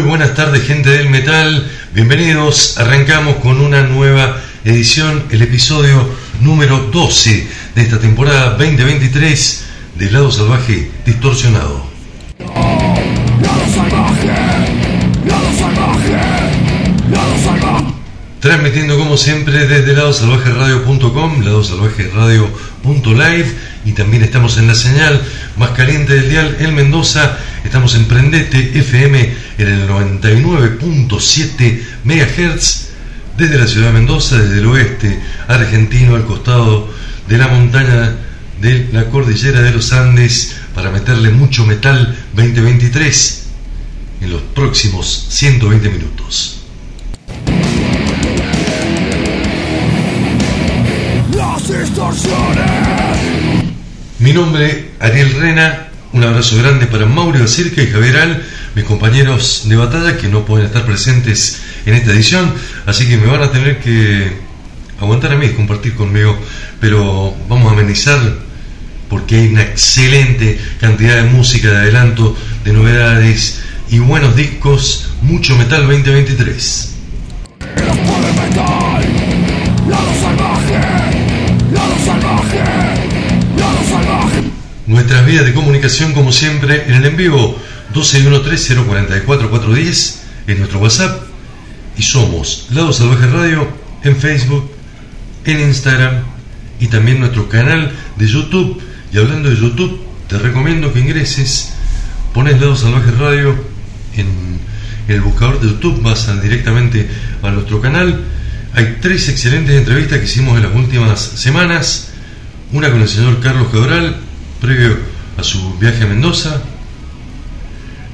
Buenas tardes gente del metal, bienvenidos, arrancamos con una nueva edición, el episodio número 12 de esta temporada 2023 de Lado Salvaje Distorsionado. Transmitiendo como siempre desde ladosalvajeradio.com, ladosalvajeradio.live y también estamos en la señal más caliente del dial, el Mendoza. Estamos en Prendete FM en el 99.7 MHz desde la ciudad de Mendoza, desde el oeste argentino, al costado de la montaña de la cordillera de los Andes, para meterle mucho metal 2023 en los próximos 120 minutos. Las mi nombre, Ariel Rena, un abrazo grande para Mauro Circa y Javier Al, mis compañeros de batalla que no pueden estar presentes en esta edición, así que me van a tener que aguantar a mí, compartir conmigo, pero vamos a amenizar porque hay una excelente cantidad de música, de adelanto, de novedades y buenos discos, mucho metal 2023. Nuestras vías de comunicación, como siempre, en el en vivo 1213044410 en nuestro WhatsApp y somos Lado Salvaje Radio en Facebook, en Instagram y también nuestro canal de YouTube. Y hablando de YouTube, te recomiendo que ingreses, pones Lado Salvaje Radio en el buscador de YouTube, vas directamente a nuestro canal. Hay tres excelentes entrevistas que hicimos en las últimas semanas. Una con el señor Carlos Cabral, previo a su viaje a Mendoza.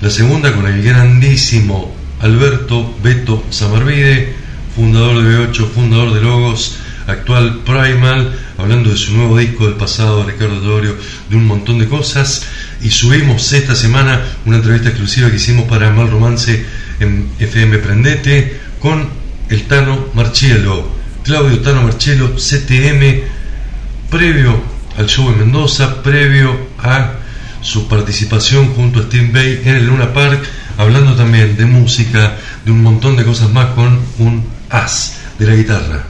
La segunda con el grandísimo Alberto Beto Samarvide, fundador de B8, fundador de Logos, actual Primal, hablando de su nuevo disco del pasado, Ricardo Dorio, de un montón de cosas. Y subimos esta semana una entrevista exclusiva que hicimos para Mal Romance en FM Prendete con el Tano Marchielo, Claudio Tano Marchielo, CTM, previo al show en Mendoza, previo a su participación junto a Steve Bay en el Luna Park, hablando también de música, de un montón de cosas más con un as de la guitarra.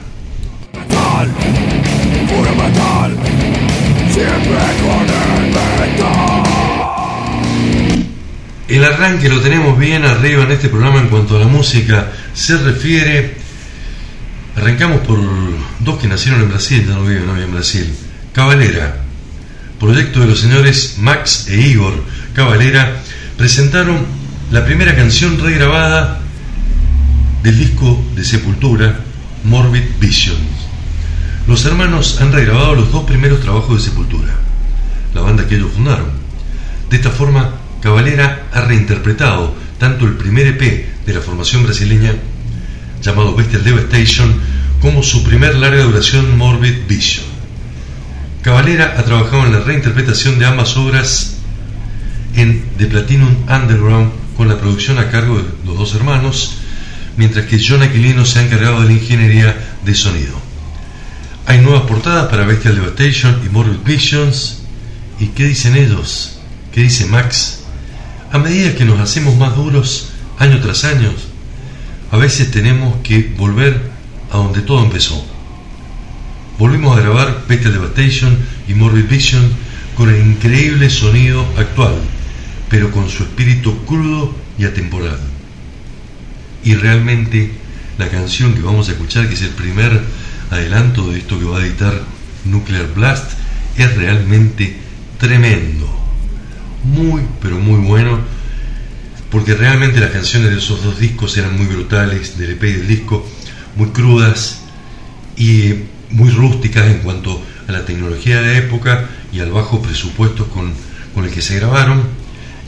El. El arranque lo tenemos bien arriba en este programa en cuanto a la música se refiere. Arrancamos por dos que nacieron en Brasil, ya no viven hoy en Brasil. Cabalera, proyecto de los señores Max e Igor Cabalera, presentaron la primera canción regrabada del disco de Sepultura, Morbid Visions. Los hermanos han regrabado los dos primeros trabajos de Sepultura, la banda que ellos fundaron. De esta forma, Cabalera ha reinterpretado tanto el primer EP de la formación brasileña, llamado Bestial Devastation, como su primer larga duración Morbid Vision. Cavalera ha trabajado en la reinterpretación de ambas obras en The Platinum Underground con la producción a cargo de los dos hermanos, mientras que John Aquilino se ha encargado de la ingeniería de sonido. Hay nuevas portadas para Bestial Devastation y Morbid Visions. ¿Y qué dicen ellos? ¿Qué dice Max? A medida que nos hacemos más duros año tras año, a veces tenemos que volver a donde todo empezó volvimos a grabar Bestial Devastation y Morbid Vision con el increíble sonido actual, pero con su espíritu crudo y atemporal. y realmente la canción que vamos a escuchar, que es el primer adelanto de esto que va a editar Nuclear Blast, es realmente tremendo. Muy, pero muy bueno, porque realmente las canciones de esos dos discos eran muy brutales, del EP y del disco, muy crudas y muy rústicas en cuanto a la tecnología de época y al bajo presupuesto con, con el que se grabaron.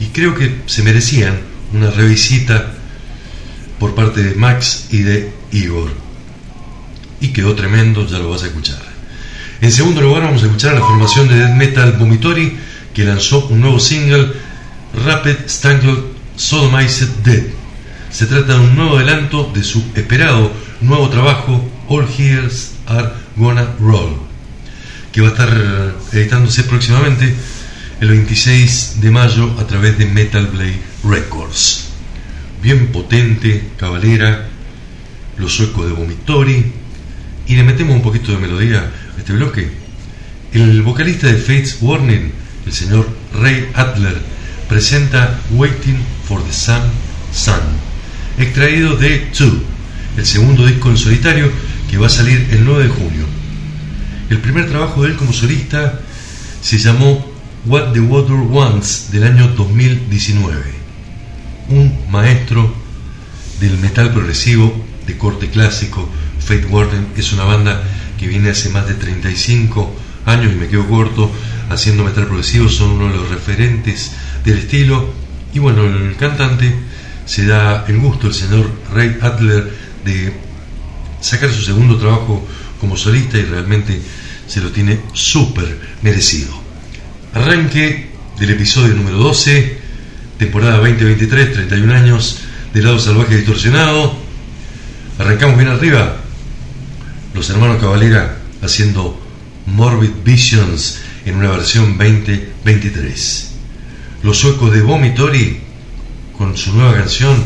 Y creo que se merecían una revisita por parte de Max y de Igor. Y quedó tremendo, ya lo vas a escuchar. En segundo lugar vamos a escuchar a la formación de death metal Vomitory, que lanzó un nuevo single, Rapid Strangled Sodomized Dead. Se trata de un nuevo adelanto de su esperado nuevo trabajo, All Hears Are Gonna Roll, que va a estar editándose próximamente el 26 de mayo a través de Metal Blade Records bien potente, cabalera, los suecos de Vomitori, y le metemos un poquito de melodía a este bloque. El vocalista de Fates Warning, el señor Ray Adler, presenta Waiting for the Sun Sun, extraído de Two, el segundo disco en solitario que va a salir el 9 de junio. El primer trabajo de él como solista se llamó What the Water Wants del año 2019 un maestro del metal progresivo de corte clásico. Fate Warden es una banda que viene hace más de 35 años y me quedo corto haciendo metal progresivo, son uno de los referentes del estilo. Y bueno, el cantante se da el gusto, el señor Ray Adler, de sacar su segundo trabajo como solista y realmente se lo tiene súper merecido. Arranque del episodio número 12 temporada 2023, 31 años de lado salvaje distorsionado. Arrancamos bien arriba. Los hermanos Cavalera haciendo Morbid Visions en una versión 2023. Los suecos de Vomitory con su nueva canción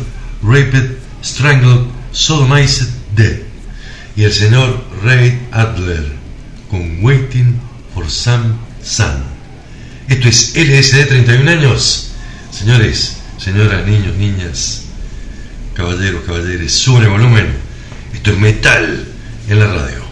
Rapid, Strangled, Sodomized, Dead. Y el señor Ray Adler con Waiting for Some Sun. Esto es LSD 31 años. Señores, señoras, niños, niñas, caballeros, caballeres, sube volumen. Esto es metal en la radio.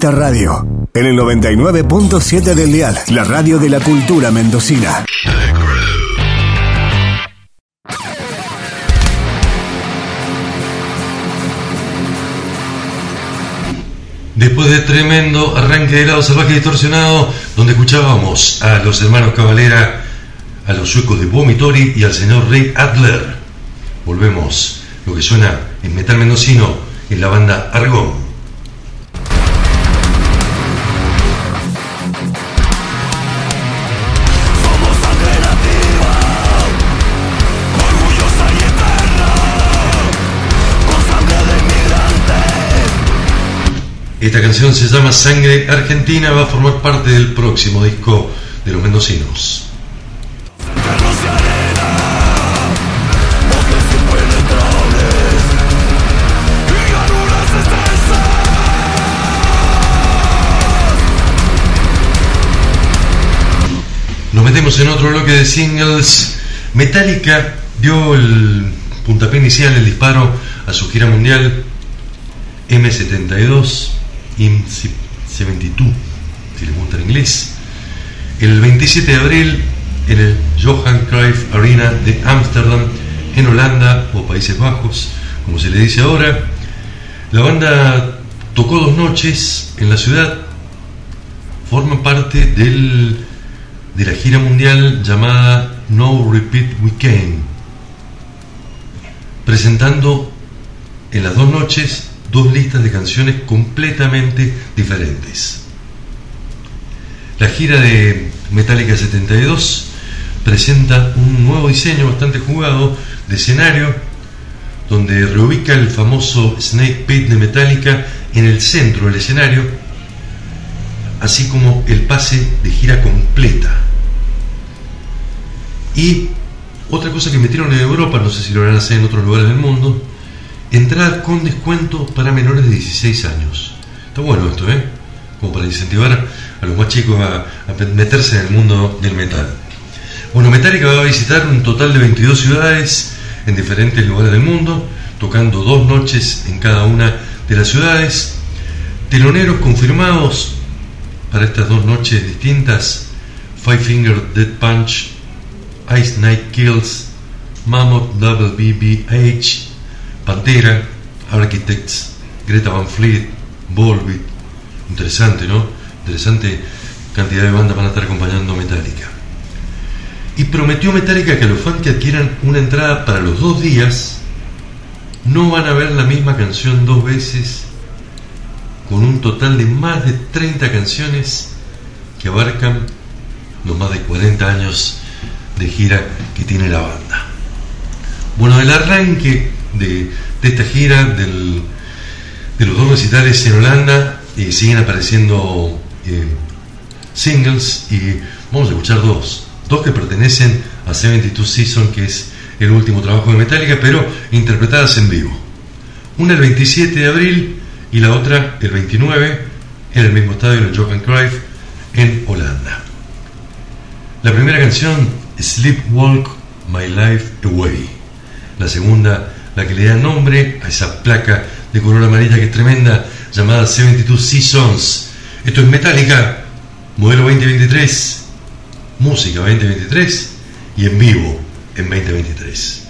Radio, en el 99.7 del Dial, la radio de la cultura mendocina. Después de tremendo arranque de lado salvaje distorsionado, donde escuchábamos a los hermanos Cavalera, a los suecos de Vomitori y al señor Ray Adler, volvemos. Lo que suena en metal mendocino en la banda Argón. Esta canción se llama Sangre Argentina, va a formar parte del próximo disco de los mendocinos. Nos metemos en otro bloque de singles. Metallica dio el puntapié inicial, el disparo a su gira mundial M72 in 72, si les gusta en inglés. El 27 de abril en el Johan Cruyff Arena de Ámsterdam, en Holanda o Países Bajos, como se le dice ahora. La banda tocó dos noches en la ciudad, forma parte del, de la gira mundial llamada No Repeat Weekend, presentando en las dos noches dos listas de canciones completamente diferentes. La gira de Metallica 72 presenta un nuevo diseño bastante jugado de escenario donde reubica el famoso Snake Pit de Metallica en el centro del escenario, así como el pase de gira completa. Y otra cosa que metieron en Europa, no sé si lo harán hacer en otros lugares del mundo, entrada con descuento para menores de 16 años. Está bueno esto, ¿eh? Como para incentivar a los más chicos a, meterse en el mundo del metal. Bueno, Metallica va a visitar un total de 22 ciudades en diferentes lugares del mundo, tocando dos noches en cada una de las ciudades. Teloneros confirmados para estas dos noches distintas: Five Finger Dead Punch, Ice Night Kills, Mammoth Double BBH, Pantera, Architects, Greta Van Fleet, Volbeat. Interesante, ¿no? Interesante cantidad de bandas van a estar acompañando Metallica. y prometió Metallica que los fans que adquieran una entrada para los dos días no van a ver la misma canción dos veces con un total de más de 30 canciones que abarcan los más de 40 años de gira que tiene la banda. Bueno, el arranque de, esta gira del, de los dos recitales en Holanda eh, siguen apareciendo eh, singles y vamos a escuchar dos, dos que pertenecen a 72 Season, que es el último trabajo de Metallica, pero interpretadas en vivo. Una el 27 de abril y la otra el 29 en el mismo estadio, en el Johan Cruyff, en Holanda. La primera canción, Sleepwalk My Life Away. La segunda, la que le da nombre a esa placa de color amarilla que es tremenda, llamada 72 Seasons. Esto es Metallica, modelo 2023, música 2023 y en vivo en 2023.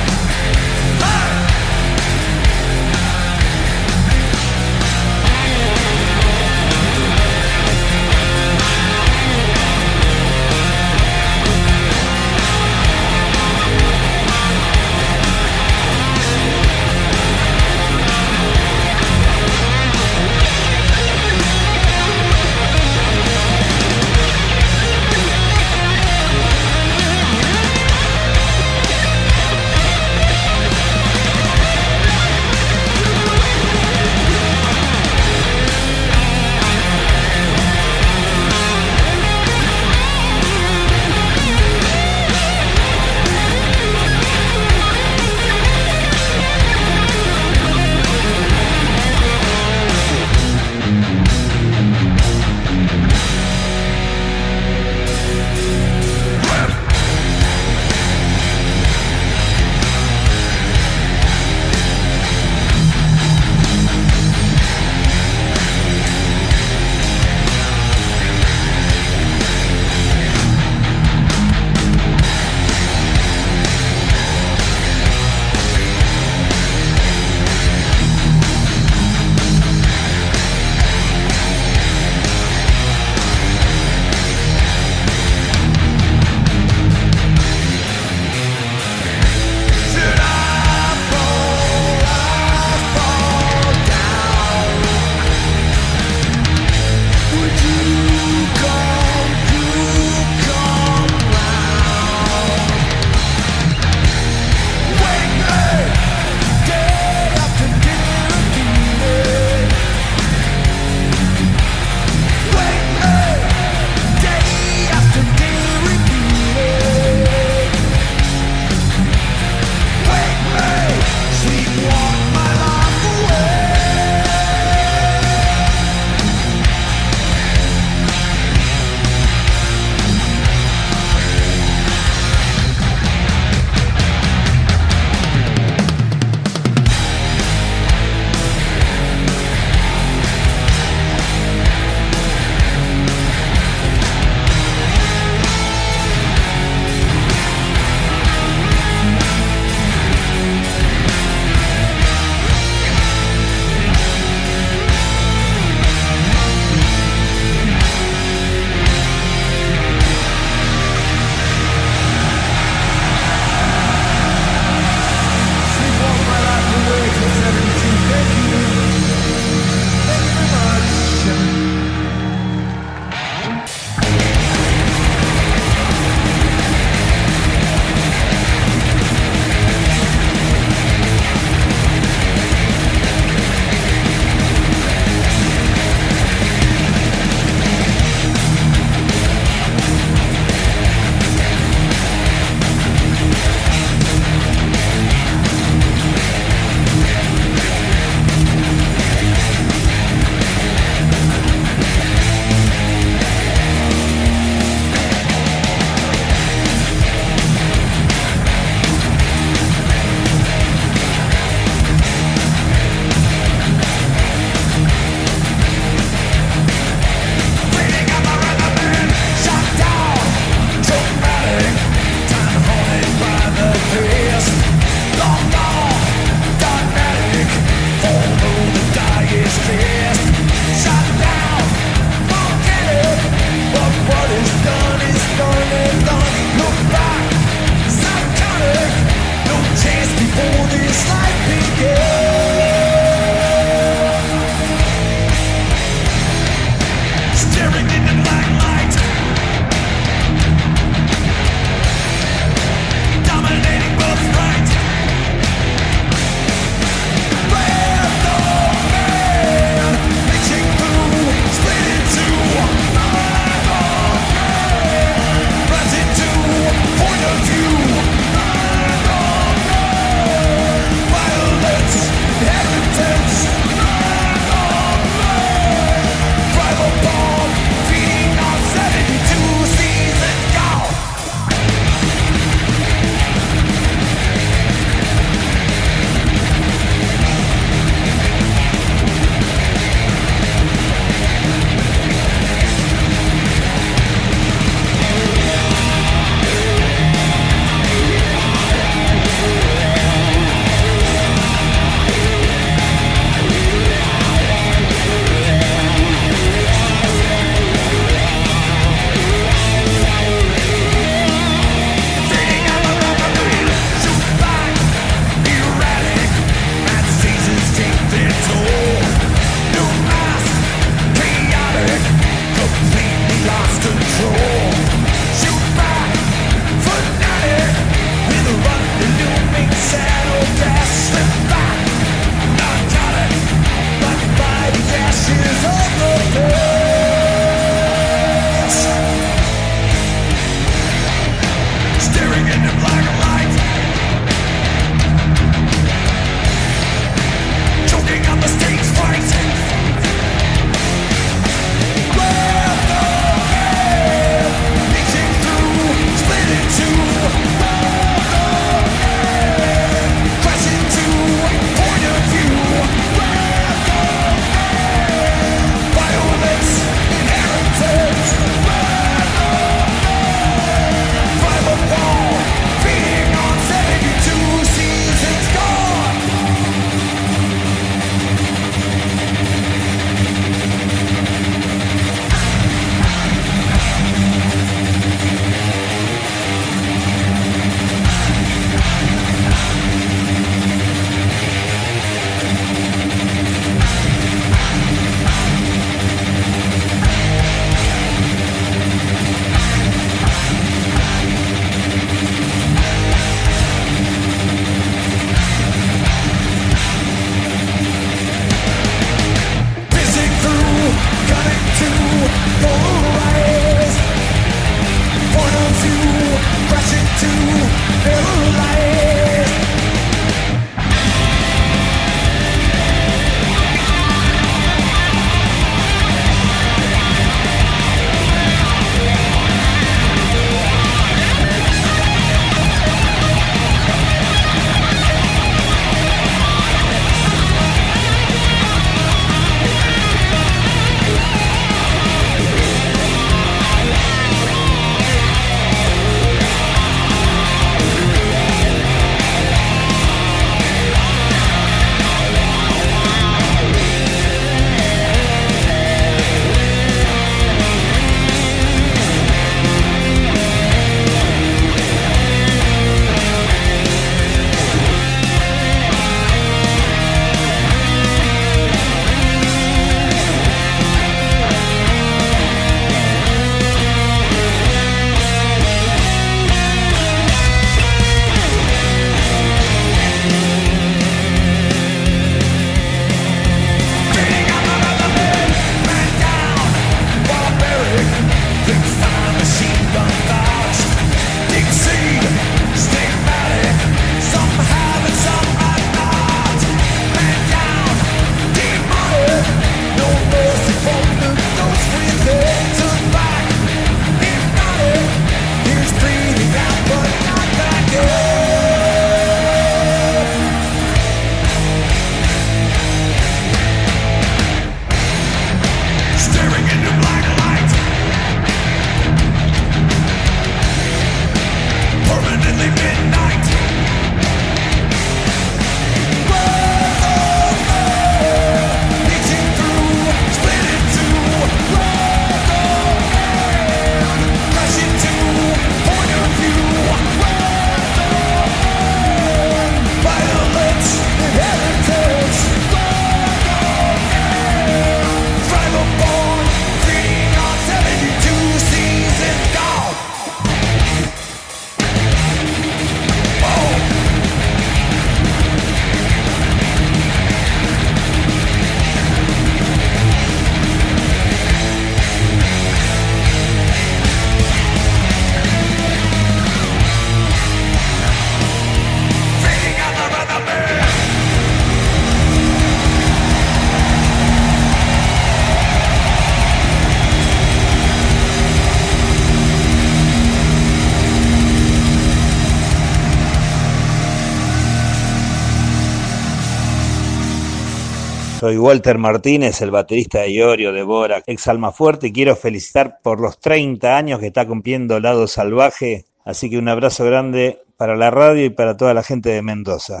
Walter Martínez, el baterista de Iorio, de Bora, ex Alma Fuerte, y quiero felicitar por los 30 años que está cumpliendo Lado Salvaje. Así que un abrazo grande para la radio y para toda la gente de Mendoza.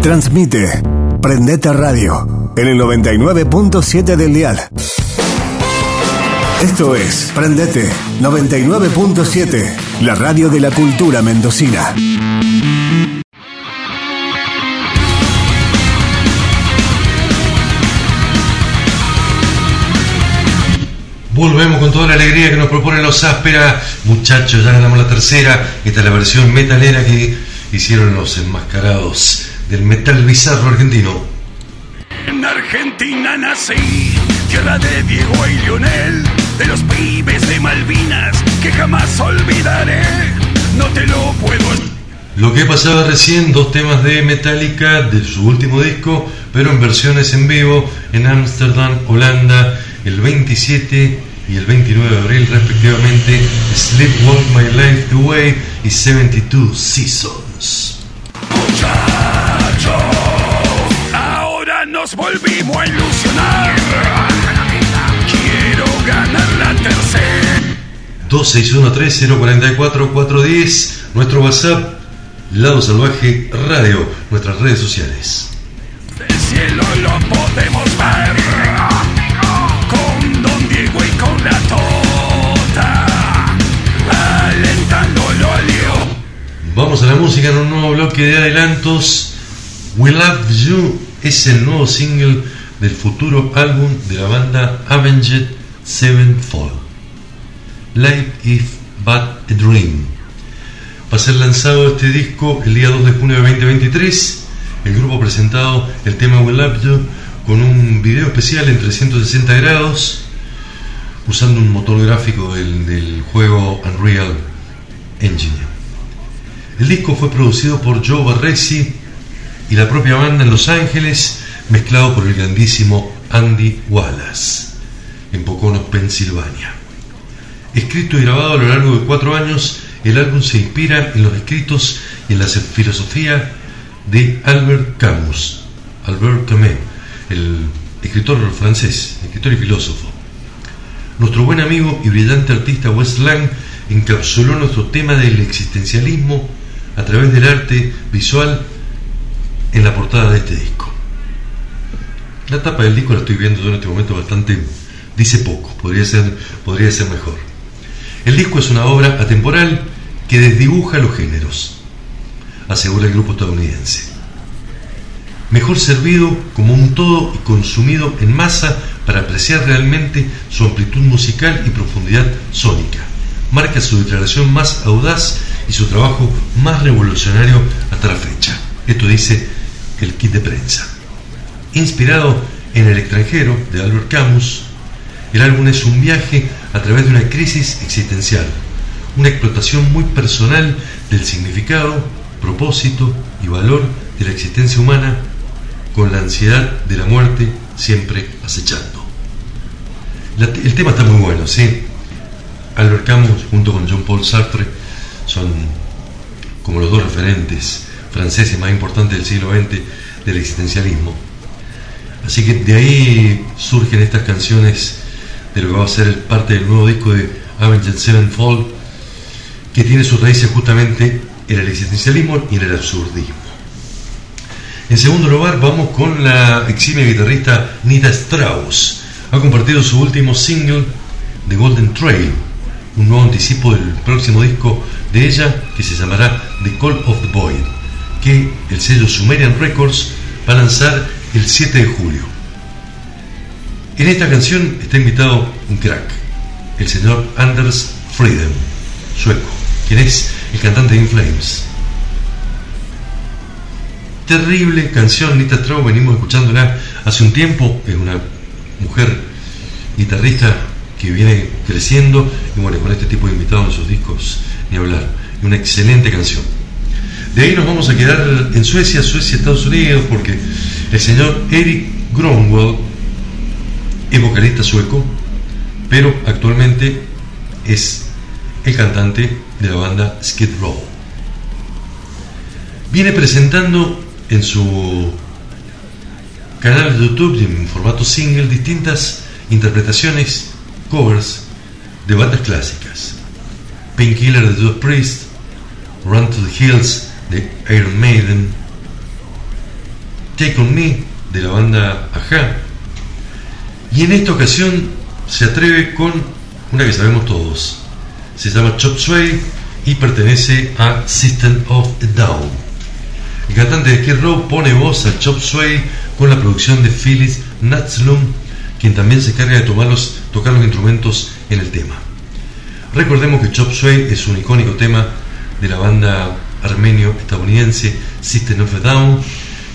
Transmite Prendete Radio en el 99.7 del dial. Esto es Prendete 99.7, la radio de la cultura mendocina. Volvemos con toda la alegría que nos propone los áspera. Muchachos, ya ganamos la tercera. Esta es la versión metalera que hicieron los enmascarados del metal bizarro argentino. En Argentina nací, tierra de Diego y Lionel, de los pibes de Malvinas que jamás olvidaré. No te lo puedo. Lo que pasaba recién, dos temas de Metallica de su último disco, pero en versiones en vivo en Ámsterdam, Holanda, el 27 y el 29 de abril respectivamente, Sleepwalk My Life Away y 72 Seasons. Muchachos, ahora nos volvimos a ilusionar. Quiero ganar la tercera. 261-3044-410, nuestro WhatsApp, Lado Salvaje Radio, nuestras redes sociales. Del cielo lo podemos ver. Vamos a la música en un nuevo bloque de adelantos. We Love You es el nuevo single del futuro álbum de la banda Avenged Sevenfold. Life is But a Dream. Va a ser lanzado este disco el día 2 de junio de 2023. El grupo ha presentado el tema We Love You con un video especial en 360 grados usando un motor gráfico del, del juego Unreal Engine. El disco fue producido por Joe Barresi y la propia banda en Los Ángeles, mezclado por el grandísimo Andy Wallace, en Pocono, Pensilvania. Escrito y grabado a lo largo de cuatro años, el álbum se inspira en los escritos y en la filosofía de Albert Camus, Albert Camus, el escritor francés, escritor y filósofo. Nuestro buen amigo y brillante artista Wes Lang encapsuló nuestro tema del existencialismo a través del arte visual en la portada de este disco. La tapa del disco la estoy viendo en este momento bastante, dice poco, podría ser, podría ser mejor. El disco es una obra atemporal que desdibuja los géneros, asegura el grupo estadounidense. Mejor servido como un todo y consumido en masa para apreciar realmente su amplitud musical y profundidad sónica. Marca su declaración más audaz y su trabajo más revolucionario hasta la fecha. Esto dice el kit de prensa. Inspirado en El extranjero de Albert Camus, el álbum es un viaje a través de una crisis existencial, una explotación muy personal del significado, propósito y valor de la existencia humana con la ansiedad de la muerte siempre acechando. El tema está muy bueno, ¿sí? Albert Camus junto con Jean-Paul Sartre son como los dos referentes franceses más importantes del siglo XX del existencialismo. Así que de ahí surgen estas canciones de lo que va a ser parte del nuevo disco de Avenged Sevenfold, que tiene sus raíces justamente en el existencialismo y en el absurdismo. En segundo lugar, vamos con la eximia guitarrista Nita Strauss. Ha compartido su último single, The Golden Trail, un nuevo anticipo del próximo disco de ella que se llamará The Call of the Void, que el sello Sumerian Records va a lanzar el 7 de julio. En esta canción está invitado un crack, el señor Anders Frieden, sueco, quien es el cantante de In Flames. Terrible canción, Nita Strauss, venimos escuchándola hace un tiempo, es una mujer guitarrista que viene creciendo y bueno, con este tipo de invitados en sus discos, ni hablar, una excelente canción. De ahí nos vamos a quedar en Suecia, Suecia, Estados Unidos, porque el señor Eric Gronwald es vocalista sueco, pero actualmente es el cantante de la banda Skid Row. Viene presentando en su canal de YouTube en formato single distintas interpretaciones, covers de bandas clásicas. Painkiller de Judas Priest, Run to the Hills de Iron Maiden, Take on Me de la banda Aja. Y en esta ocasión se atreve con una que sabemos todos. Se llama Chop Sway y pertenece a System of a Down. El cantante de Skid Row pone voz a Chop Sway con la producción de Phyllis Natslum, quien también se encarga de tocar los instrumentos en el tema. Recordemos que Chop Sway es un icónico tema de la banda armenio-estadounidense System of a Down,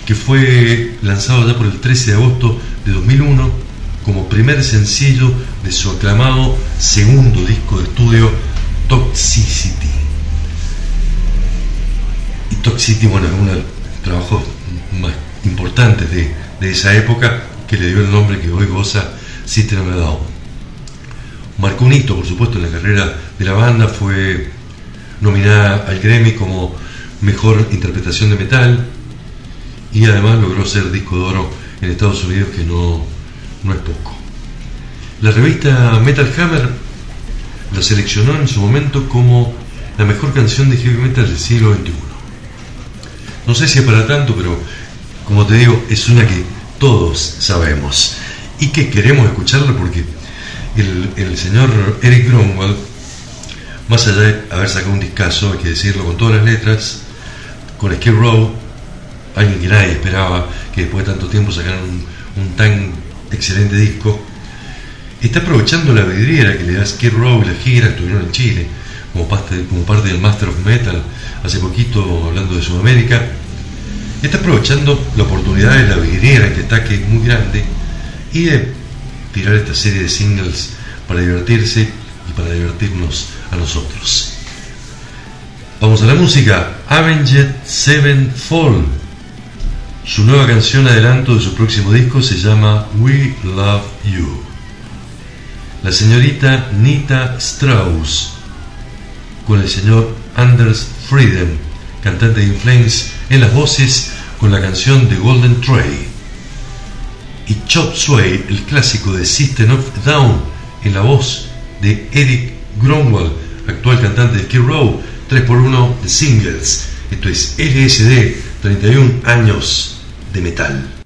que fue lanzado ya por el 13 de agosto de 2001 como primer sencillo de su aclamado segundo disco de estudio Toxicity. Y Toxicity, bueno, es uno de los trabajos más importantes de, esa época que le dio el nombre que hoy goza System of a Down. Marcó un hito, por supuesto, en la carrera de la banda, fue nominada al Grammy como Mejor Interpretación de Metal y además logró ser disco de oro en Estados Unidos, que no, no es poco. La revista Metal Hammer la seleccionó en su momento como la mejor canción de heavy metal del siglo XXI. No sé si es para tanto, pero como te digo, es una que todos sabemos y que queremos escucharla porque el, señor Eric Gromwald más allá de haber sacado un discazo, hay que decirlo, con todas las letras, con Skid Row, alguien que nadie esperaba que después de tanto tiempo sacaran un, tan excelente disco, está aprovechando la vidriera que le da Skid Row y la gira que estuvieron en Chile, como parte, como parte del Master of Metal, hace poquito hablando de Sudamérica, está aprovechando la oportunidad de la vidriera que está, que es muy grande, y de tirar esta serie de singles para divertirse y para divertirnos a nosotros. Vamos a la música. Avenged Sevenfold. Su nueva canción adelanto de su próximo disco se llama We Love You. La señorita Nita Strauss con el señor Anders Frieden, cantante de Inflames, en las voces con la canción The Golden Tray. Y Chop Sway, el clásico de System of Down, en la voz de Eric Gromwald, actual cantante de Skid Row, 3x1 de singles. Esto es LSD, 31 años de metal.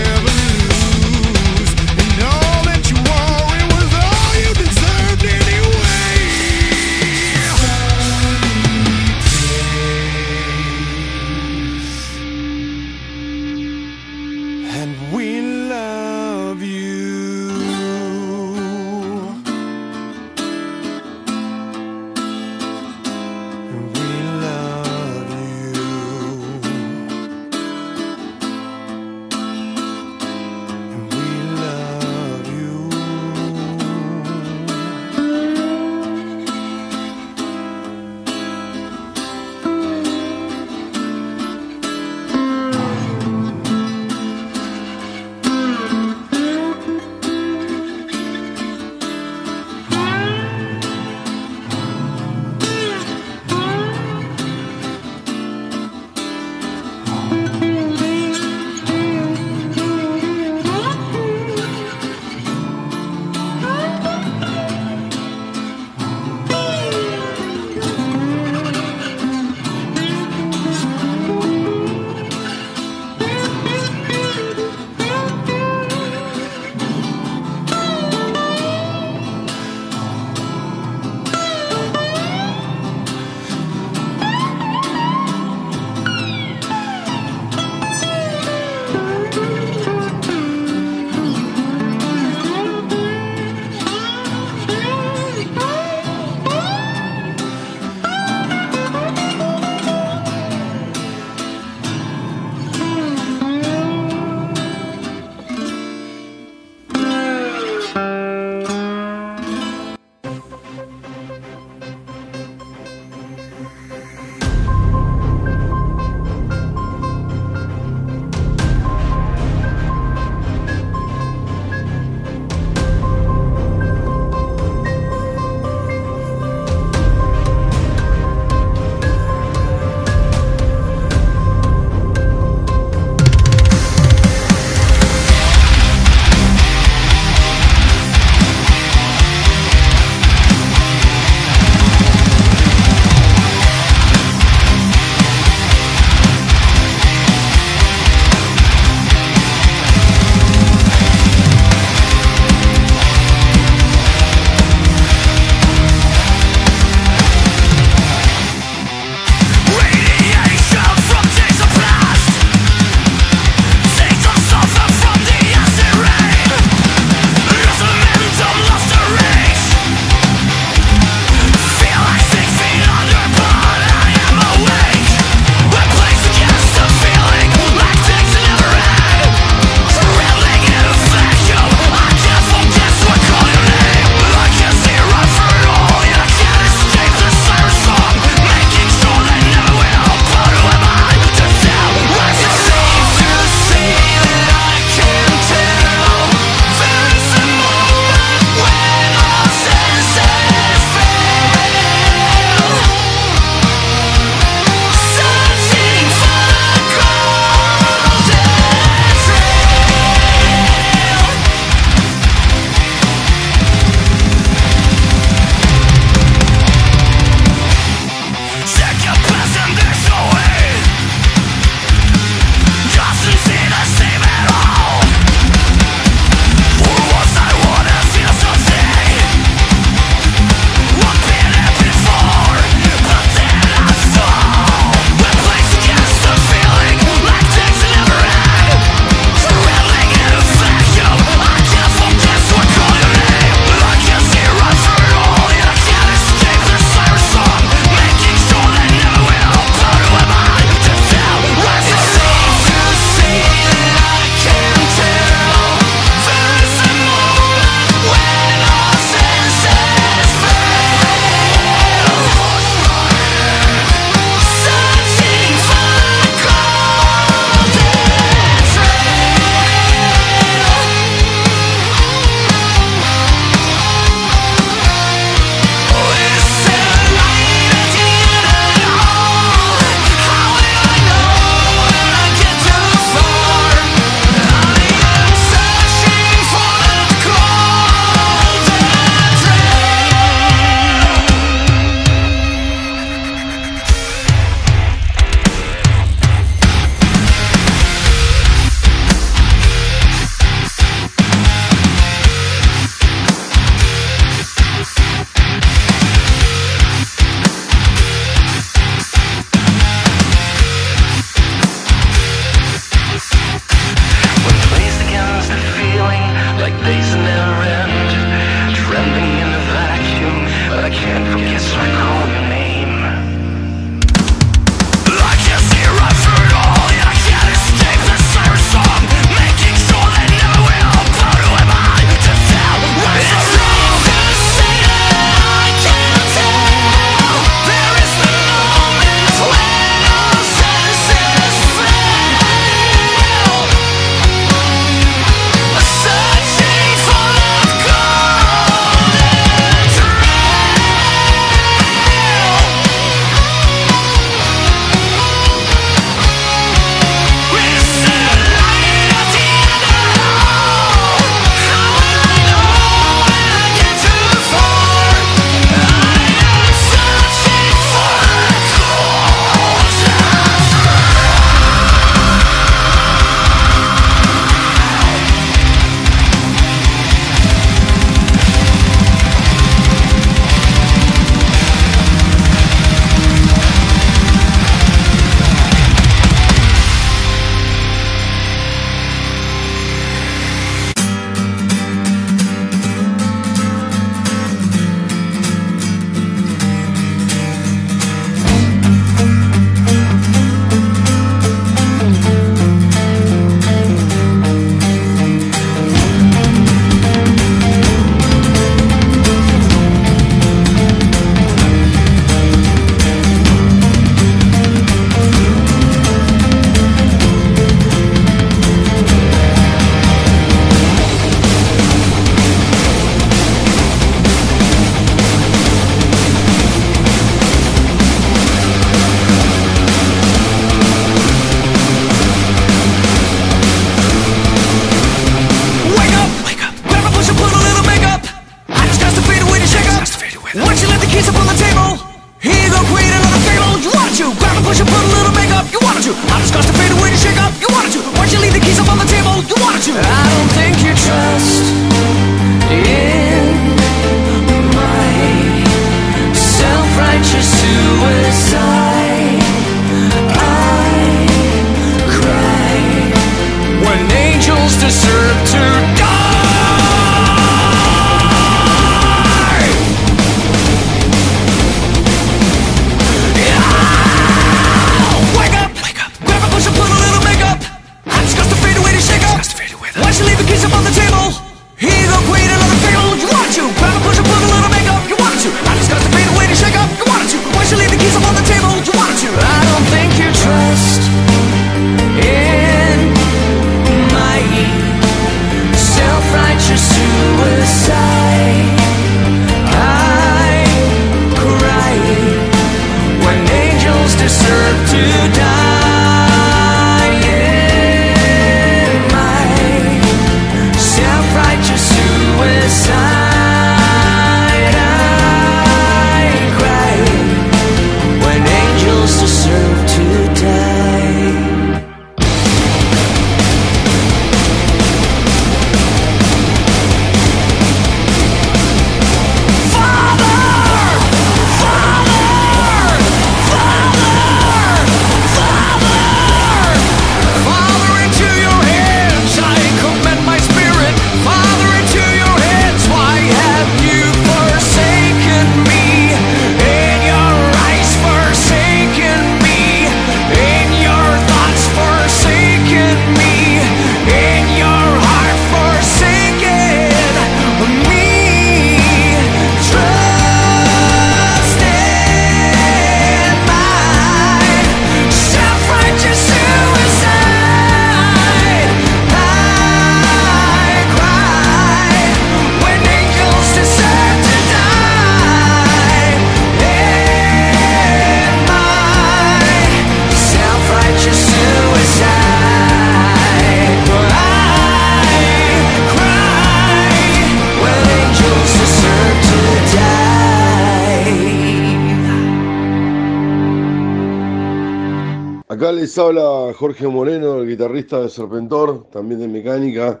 Les habla Jorge Moreno, el guitarrista de Serpentor, también de mecánica,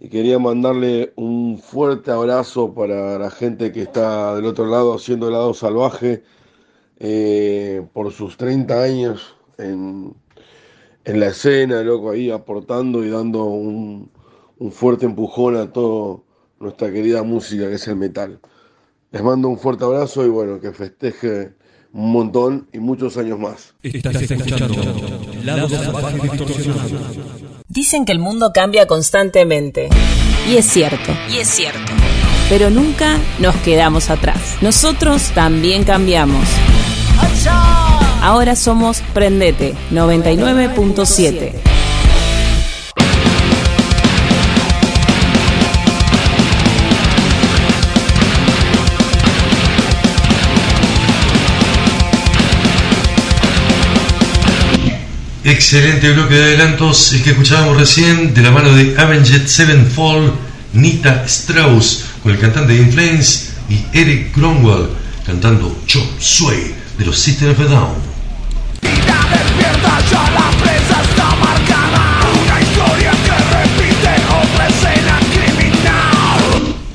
y quería mandarle un fuerte abrazo para la gente que está del otro lado haciendo lado salvaje eh, por sus 30 años en, en la escena, loco, ahí aportando y dando un, un fuerte empujón a toda nuestra querida música que es el metal. Les mando un fuerte abrazo y bueno, que festeje un montón y muchos años más. Estás escuchando Lado Salvaje Distorsionado. Dicen que el mundo cambia constantemente. Y es cierto. Y es cierto. Pero nunca nos quedamos atrás. Nosotros también cambiamos. Ahora somos Prendete 99.7. Excelente bloque de adelantos el que escuchábamos recién de la mano de Avenged Sevenfold, Nita Strauss, con el cantante de Inflames y Eric Cromwell cantando Chop Suey de los System of a Down.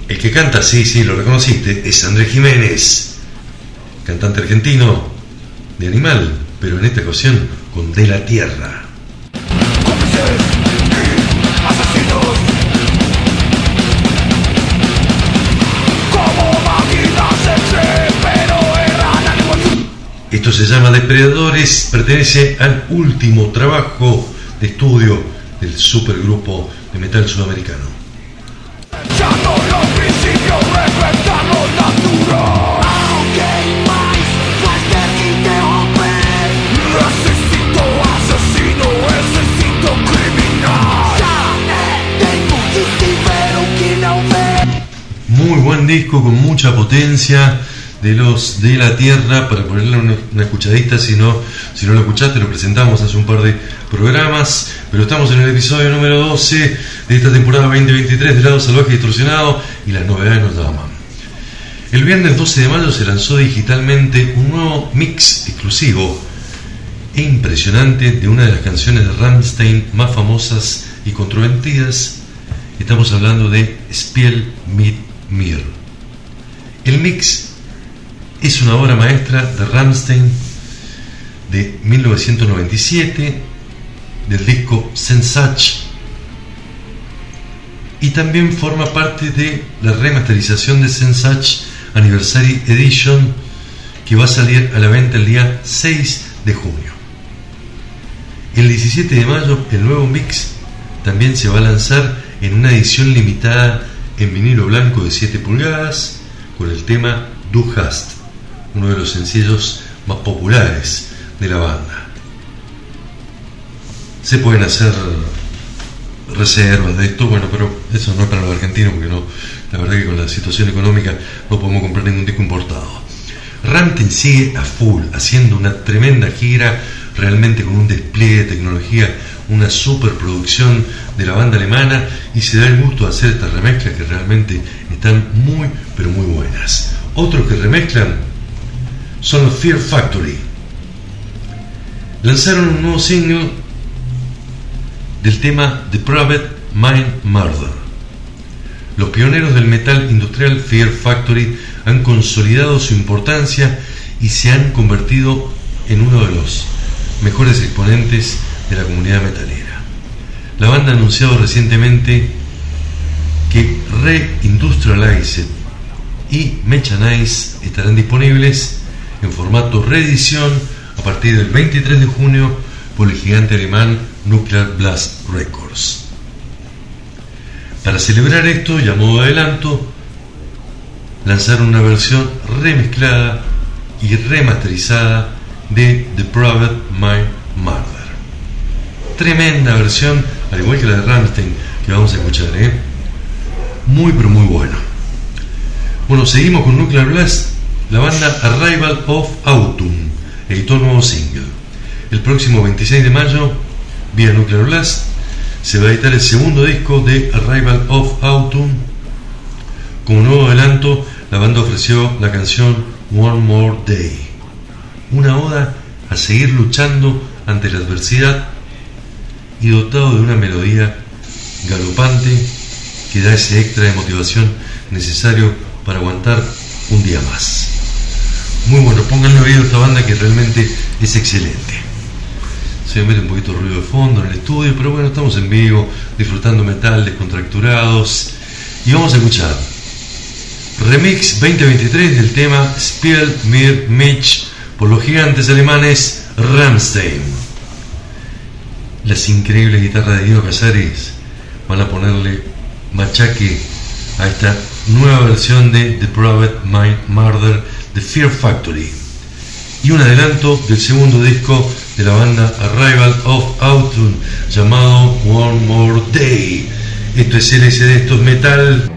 El que canta, sí, sí, lo reconociste, es Andrés Jiménez, cantante argentino de Animal, pero en esta ocasión con De la Tierra. Esto se llama Depredadores, pertenece al último trabajo de estudio del supergrupo de metal sudamericano. Buen disco con mucha potencia de los de la Tierra para ponerle una, una escuchadita si no, lo escuchaste lo presentamos hace un par de programas pero estamos en el episodio número 12 de esta temporada 2023 de Lado Salvaje Distorsionado y las novedades nos llaman el viernes 12 de mayo se lanzó digitalmente un nuevo mix exclusivo e impresionante de una de las canciones de Rammstein más famosas y controvertidas. Estamos hablando de Spiel mit El mix es una obra maestra de Rammstein de 1997 del disco Sensach y también forma parte de la remasterización de Sensach Anniversary Edition que va a salir a la venta el día 6 de junio. El 17 de mayo el nuevo mix también se va a lanzar en una edición limitada en vinilo blanco de 7 pulgadas con el tema Du Hast, uno de los sencillos más populares de la banda. Se pueden hacer reservas de esto, bueno, pero eso no es para los argentinos porque no, la verdad que con la situación económica no podemos comprar ningún disco importado. Ramten sigue a full, haciendo una tremenda gira, realmente con un despliegue de tecnología, una superproducción de la banda alemana y se da el gusto de hacer estas remezclas que realmente están muy, pero muy buenas. Otros que remezclan son los Fear Factory. Lanzaron un nuevo single del tema The Private Mind Murder. Los pioneros del metal industrial Fear Factory han consolidado su importancia y se han convertido en uno de los mejores exponentes de la comunidad metalera. La banda ha anunciado recientemente que Reindustrialized y Mechanize estarán disponibles en formato reedición a partir del 23 de junio por el gigante alemán Nuclear Blast Records. Para celebrar esto y adelanto, lanzaron una versión remezclada y remasterizada de The Private Mind Murder. Tremenda versión, al igual que la de Rammstein que vamos a escuchar, ¿eh? Muy pero muy bueno. Bueno, seguimos con Nuclear Blast. La banda Arrival of Autumn editó un nuevo single. El próximo 26 de mayo, vía Nuclear Blast, se va a editar el segundo disco de Arrival of Autumn. Como nuevo adelanto, la banda ofreció la canción One More Day, una oda a seguir luchando ante la adversidad y dotado de una melodía galopante que da ese extra de motivación necesario para aguantar un día más. Muy bueno, pónganle oído a esta banda que realmente es excelente se me mete un poquito de ruido de fondo en el estudio, pero bueno, estamos en vivo, disfrutando metal, descontracturados. Y vamos a escuchar Remix 2023 del tema Spiel mir Mitch por los gigantes alemanes Rammstein. Las increíbles guitarras de Guido Casares van a ponerle machaque a esta nueva versión de The Private Mind Murder de Fear Factory y un adelanto del segundo disco de la banda Arrival of Autumn llamado One More Day. Esto es LSD, esto es metal.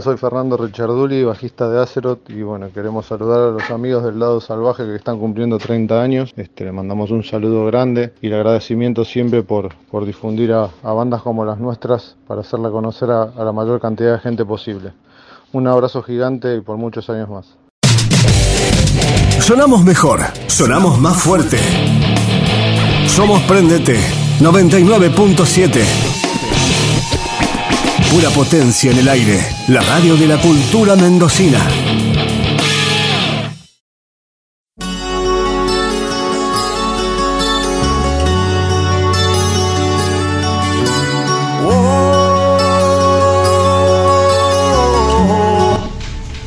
Soy Fernando Richarduli, bajista de Azeroth y bueno, queremos saludar a los amigos del lado salvaje que están cumpliendo 30 años. Este, le mandamos un saludo grande y el agradecimiento siempre por, por difundir a, bandas como las nuestras para hacerla conocer a, a la mayor cantidad de gente posible. Un abrazo gigante y por muchos años más. Sonamos mejor, sonamos más fuerte. Somos Prendete 99.7. Pura potencia en el aire. La radio de la cultura mendocina.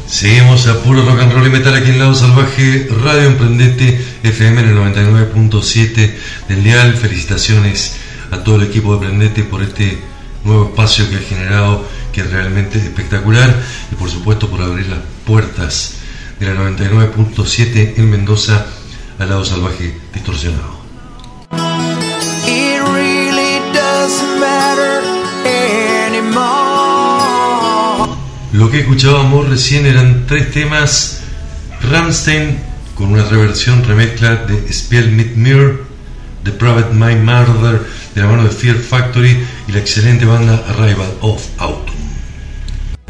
Seguimos a puro rock and roll y metal aquí en Lado Salvaje, Radio Emprendete FM en el 99.7 del Dial. Felicitaciones a todo el equipo de Emprendete por este nuevo espacio que ha generado, que es realmente espectacular y por supuesto por abrir las puertas de la 99.7 en Mendoza al Lado Salvaje distorsionado. It really doesn't matter anymore. Lo que escuchábamos recién eran tres temas. Ramstein con una reversión remezcla de Spiel mit mir, The Private My Murder de la mano de Fear Factory y la excelente banda Arrival of Autumn.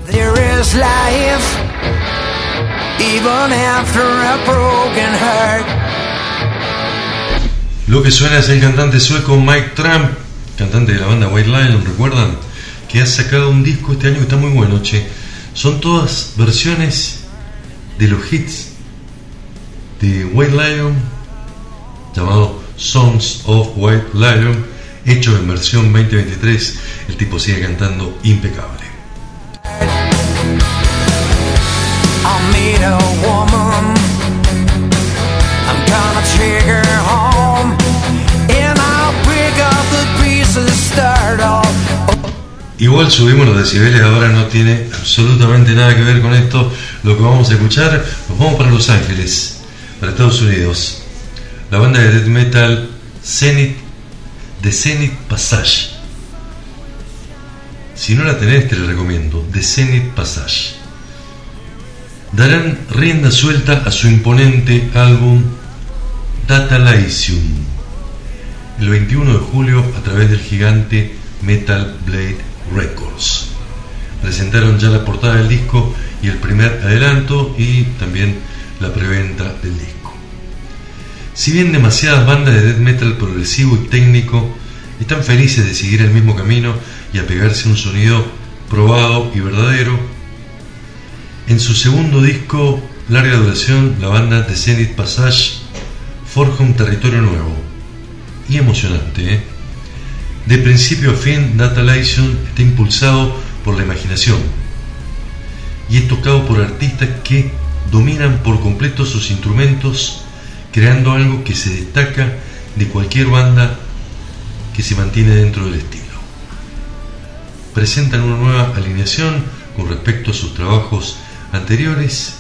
There is life even after a broken heart. Lo que suena es el cantante sueco Mike Trump, cantante de la banda White Lion, ¿recuerdan? Que ha sacado un disco este año que está muy bueno, che. Son todas versiones de los hits de White Lion, llamado Songs of White Lion, hecho en versión 2023. El tipo sigue cantando impecable. Igual subimos los decibeles, ahora no tiene absolutamente nada que ver con esto. Lo que vamos a escuchar, nos vamos para Los Ángeles, para Estados Unidos. La banda de death metal Zenith, The Zenith Passage. Si no la tenés, te la recomiendo. The Zenith Passage. Darán rienda suelta a su imponente álbum Data Lysium el 21 de julio a través del gigante Metal Blade Records. Presentaron ya la portada del disco y el primer adelanto y también la preventa del disco. Si bien demasiadas bandas de death metal progresivo y técnico están felices de seguir el mismo camino y apegarse a un sonido probado y verdadero, en su segundo disco, larga duración, la banda de Zenith Passage forja un territorio nuevo y emocionante. ¿eh? De principio a fin, Data Lyson está impulsado por la imaginación y es tocado por artistas que dominan por completo sus instrumentos, creando algo que se destaca de cualquier banda que se mantiene dentro del estilo. Presentan una nueva alineación con respecto a sus trabajos anteriores.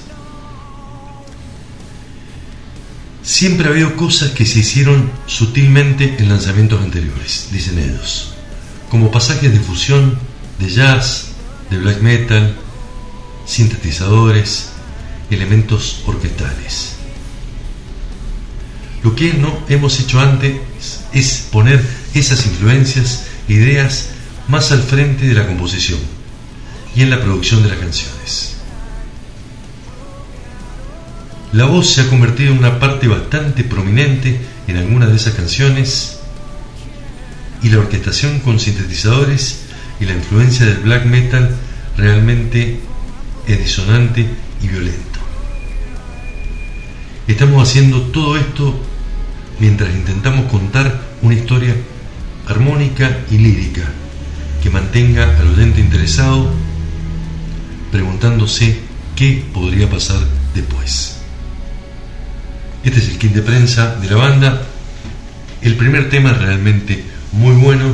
Siempre ha habido cosas que se hicieron sutilmente en lanzamientos anteriores, dicen ellos, como pasajes de fusión, de jazz, de black metal, sintetizadores, elementos orquestales. Lo que no hemos hecho antes es poner esas influencias, ideas, más al frente de la composición y en la producción de las canciones. La voz se ha convertido en una parte bastante prominente en algunas de esas canciones y la orquestación con sintetizadores y la influencia del black metal realmente es disonante y violento. Estamos haciendo todo esto mientras intentamos contar una historia armónica y lírica que mantenga al oyente interesado preguntándose qué podría pasar después. Este es el kit de prensa de la banda. El primer tema es realmente muy bueno.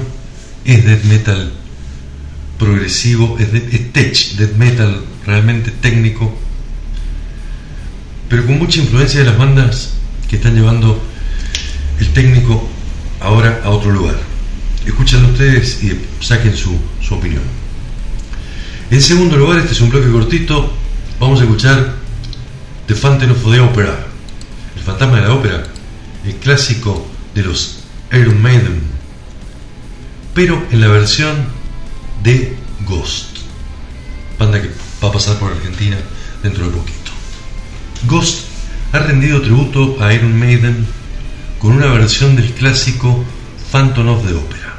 Es death metal progresivo, es, de, death metal realmente técnico, pero con mucha influencia de las bandas que están llevando el técnico ahora a otro lugar. Escuchen ustedes y saquen su, su opinión. En segundo lugar, este es un bloque cortito, vamos a escuchar The Phantom of the Opera, el fantasma de la ópera, el clásico de los Iron Maiden, pero en la versión de Ghost, banda que va a pasar por Argentina dentro de poquito. Ghost ha rendido tributo a Iron Maiden con una versión del clásico Phantom of the Opera.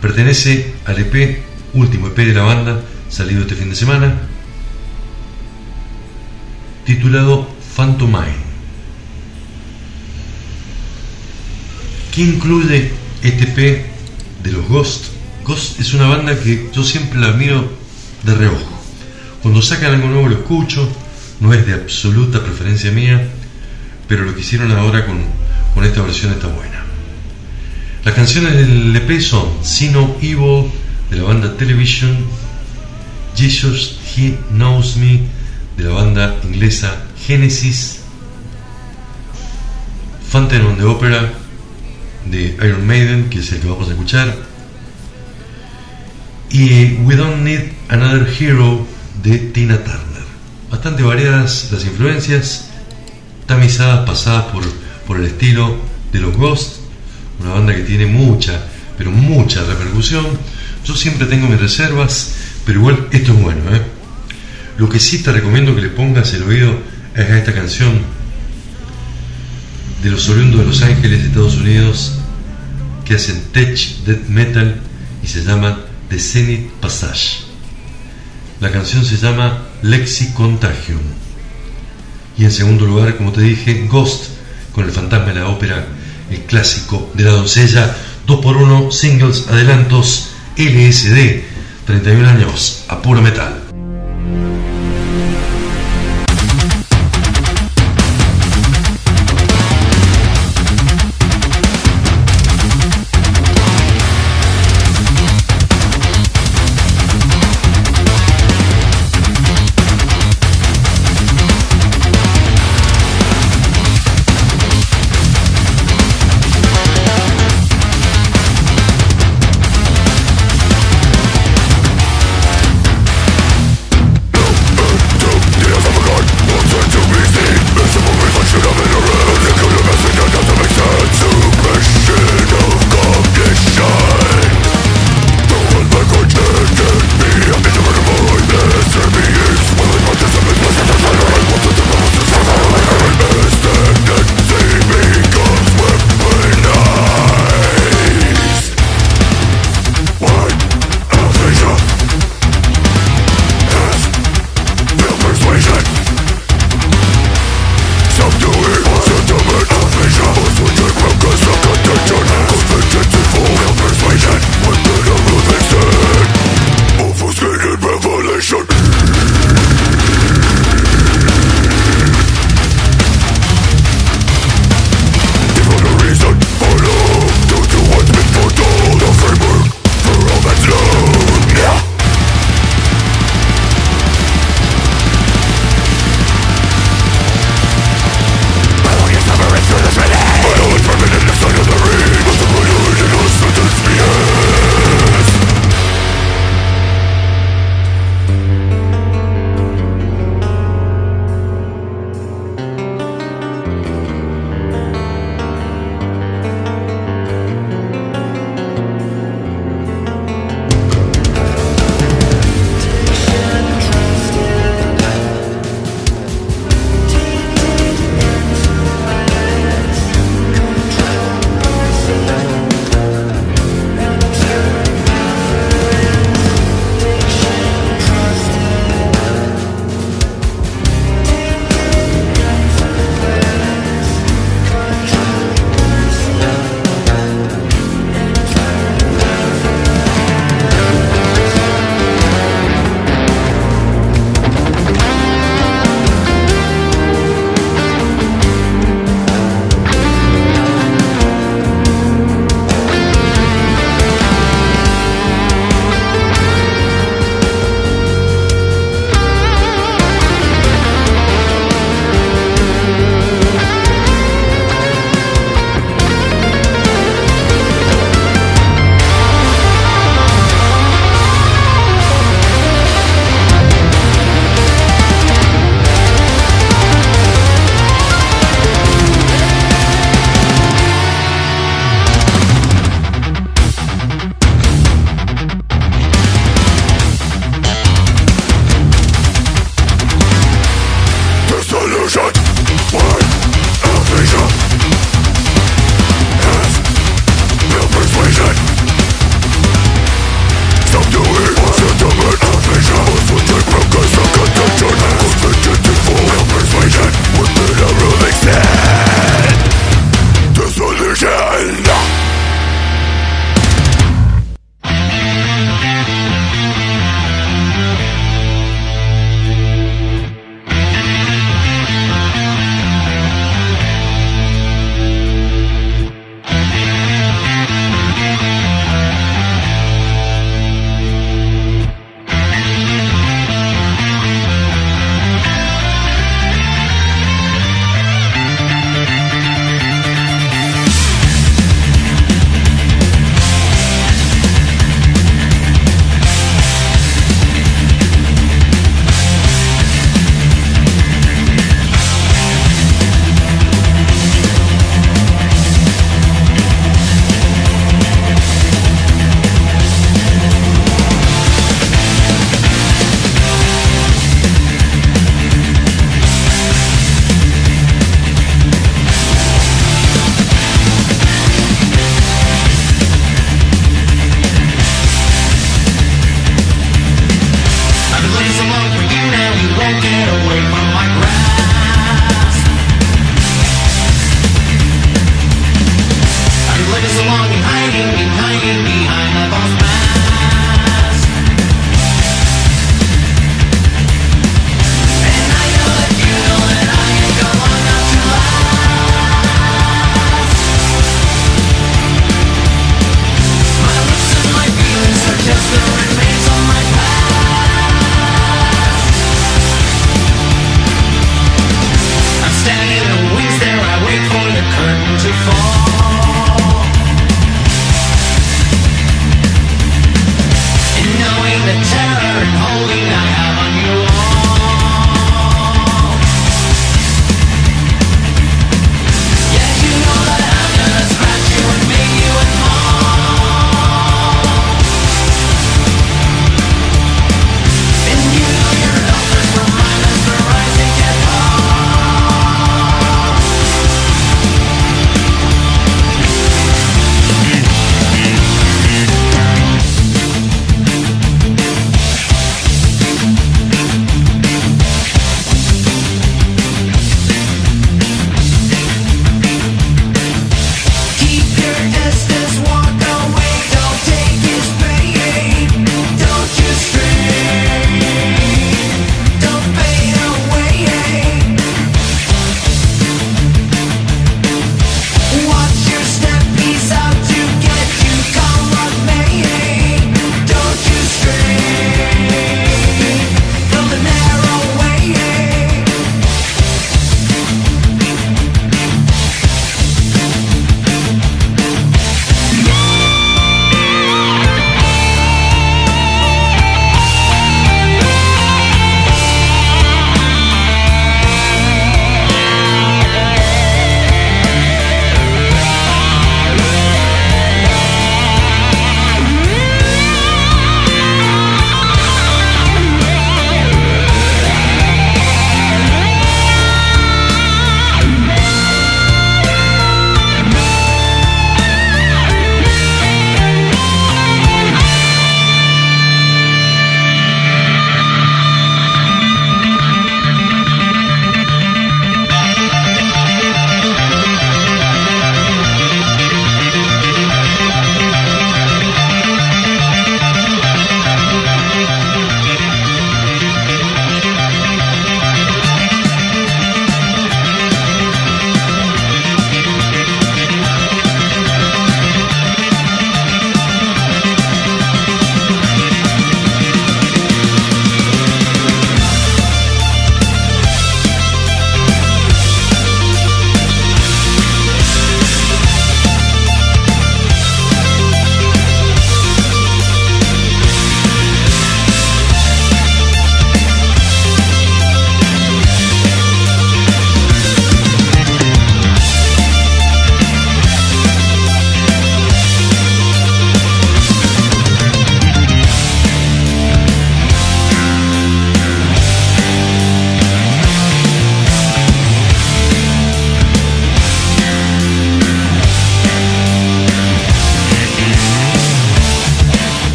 Pertenece al EP, último EP de la banda, salido este fin de semana, titulado Phantomine. ¿Qué incluye este EP de los Ghost? Ghost es una banda que yo siempre la miro de reojo. Cuando sacan algo nuevo lo escucho, no es de absoluta preferencia mía, pero lo que hicieron ahora con, con esta versión está buena. Las canciones del EP son See No Evil de la banda Television, Jesus He Knows Me de la banda inglesa Genesis, Phantom on the Opera de Iron Maiden, que es el que vamos a escuchar, y We Don't Need Another Hero de Tina Turner. Bastante variadas las influencias, tamizadas, pasadas por, por el estilo de los Ghosts, una banda que tiene mucha, pero mucha repercusión. Yo siempre tengo mis reservas, pero igual esto es bueno. ¿eh? Lo que sí te recomiendo que le pongas el oído es a esta canción de los oriundos de Los Ángeles, Estados Unidos, que hacen tech death metal y se llama The Zenith Passage. La canción se llama Lexi Contagium. Y en segundo lugar, como te dije, Ghost, con el fantasma de la ópera, el clásico de la doncella, 2x1, singles, adelantos, LSD, 31 años, a puro metal.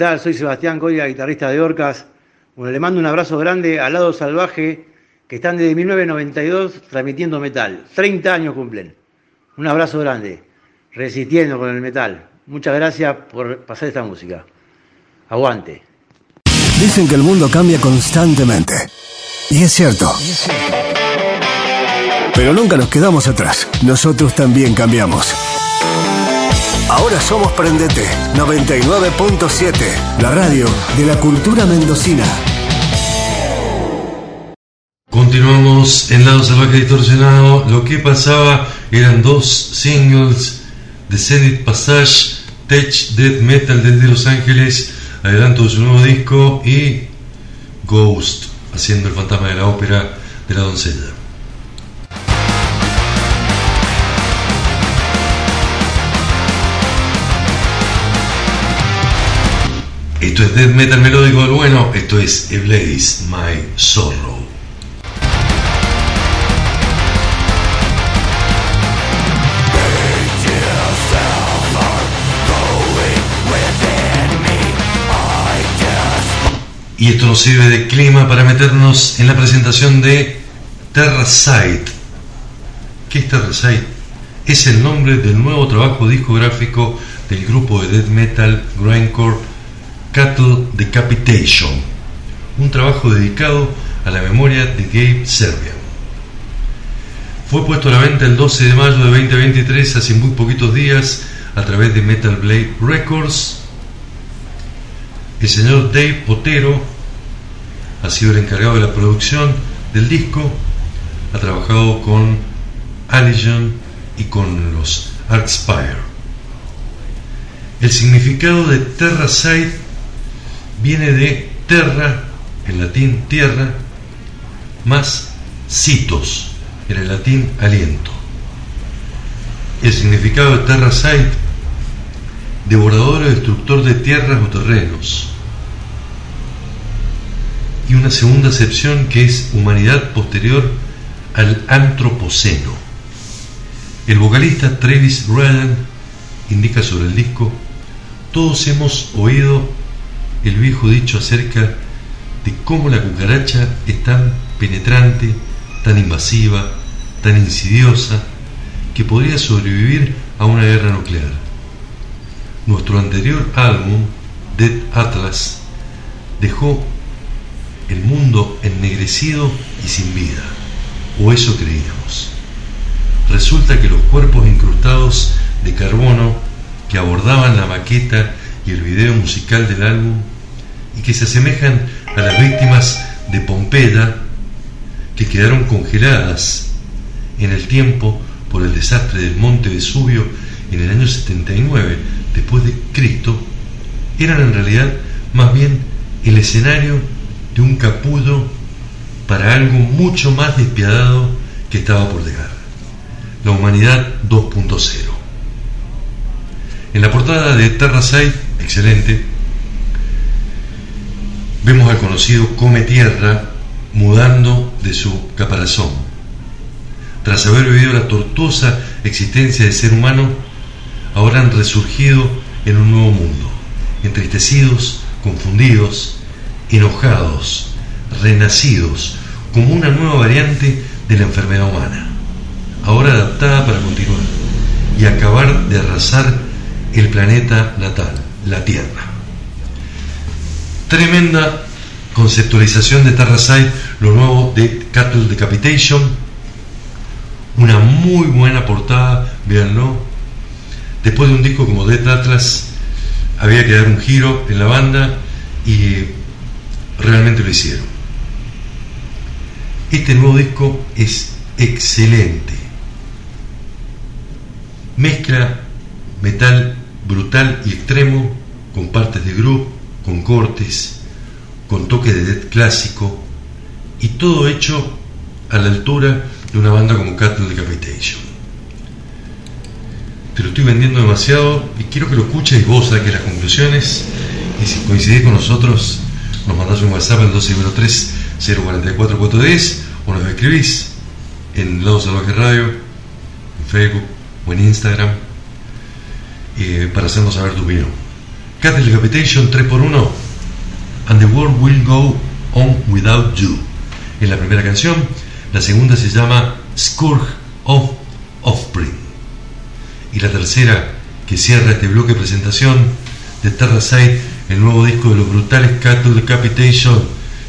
Tal? Soy Sebastián Coria, guitarrista de Orcas. Bueno, le mando un abrazo grande al lado salvaje que están desde 1992 transmitiendo metal. 30 años cumplen. Un abrazo grande, resistiendo con el metal. Muchas gracias por pasar esta música. Aguante. Dicen que el mundo cambia constantemente. Y es cierto. Pero nunca nos quedamos atrás. Nosotros también cambiamos. Ahora somos Prendete 99.7, la radio de la cultura mendocina. Continuamos en Lado Salvaje Distorsionado. Lo que pasaba eran dos singles de Zenith Passage, Tech Death Metal desde Los Ángeles, adelanto de su nuevo disco y Ghost, haciendo el fantasma de la ópera de la doncella. Esto es Death Metal melódico del bueno, esto es Eblaze My Sorrow. Y esto nos sirve de clima para meternos en la presentación de Terrasite. ¿Qué es Terrasite? Es el nombre del nuevo trabajo discográfico del grupo de death metal grindcore Cattle Decapitation, un trabajo dedicado a la memoria de Gabe Serbian. Fue puesto a la venta el 12 de mayo de 2023, hace muy poquitos días, a través de Metal Blade Records. El señor Dave Otero ha sido el encargado de la producción del disco, ha trabajado con Allegion y con los Arcspire. El significado de Terrasite viene de terra, en latín tierra, más citos, en el latín aliento. El significado de Terrasite, devorador o destructor de tierras o terrenos. Y una segunda acepción que es humanidad posterior al antropoceno. El vocalista Travis Redden indica sobre el disco, todos hemos oído el viejo dicho acerca de cómo la cucaracha es tan penetrante, tan invasiva, tan insidiosa, que podría sobrevivir a una guerra nuclear. Nuestro anterior álbum, Dead Atlas, dejó el mundo ennegrecido y sin vida, o eso creíamos. Resulta que los cuerpos incrustados de carbono que abordaban la maqueta y el video musical del álbum y que se asemejan a las víctimas de Pompeya que quedaron congeladas en el tiempo por el desastre del monte Vesubio en el año 79 después de Cristo, eran en realidad más bien el escenario de un capullo para algo mucho más despiadado que estaba por llegar, la humanidad 2.0. En la portada de Terrasite, excelente, vemos al conocido Come Tierra mudando de su caparazón. Tras haber vivido la tortuosa existencia del ser humano, ahora han resurgido en un nuevo mundo, entristecidos, confundidos, enojados, renacidos, como una nueva variante de la enfermedad humana, ahora adaptada para continuar y acabar de arrasar el planeta natal, la Tierra. Tremenda conceptualización de Terrasite, lo nuevo de Cattle Decapitation, una muy buena portada, véanlo. Después de un disco como Death Atlas, había que dar un giro en la banda y realmente lo hicieron. Este nuevo disco es excelente. Mezcla metal brutal y extremo con partes de groove, con cortes, con toque de death clásico y todo hecho a la altura de una banda como Cattle Decapitation. Te lo estoy vendiendo demasiado y quiero que lo escuches vos saques las conclusiones y si coincidís con nosotros nos mandás un WhatsApp al 253 044 410 o nos escribís en Lado Salvaje Radio, en Facebook o en Instagram eh, para hacernos saber tu opinión. Cattle Decapitation 3x1 And the World Will Go On Without You es la primera canción, la segunda se llama Scourge of Offspring y la tercera que cierra este bloque de presentación de Terra Side, el nuevo disco de los brutales Cattle Decapitation,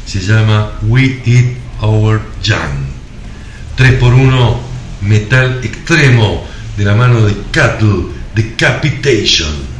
se llama We Eat Our Young. 3x1 metal extremo de la mano de Cattle Decapitation.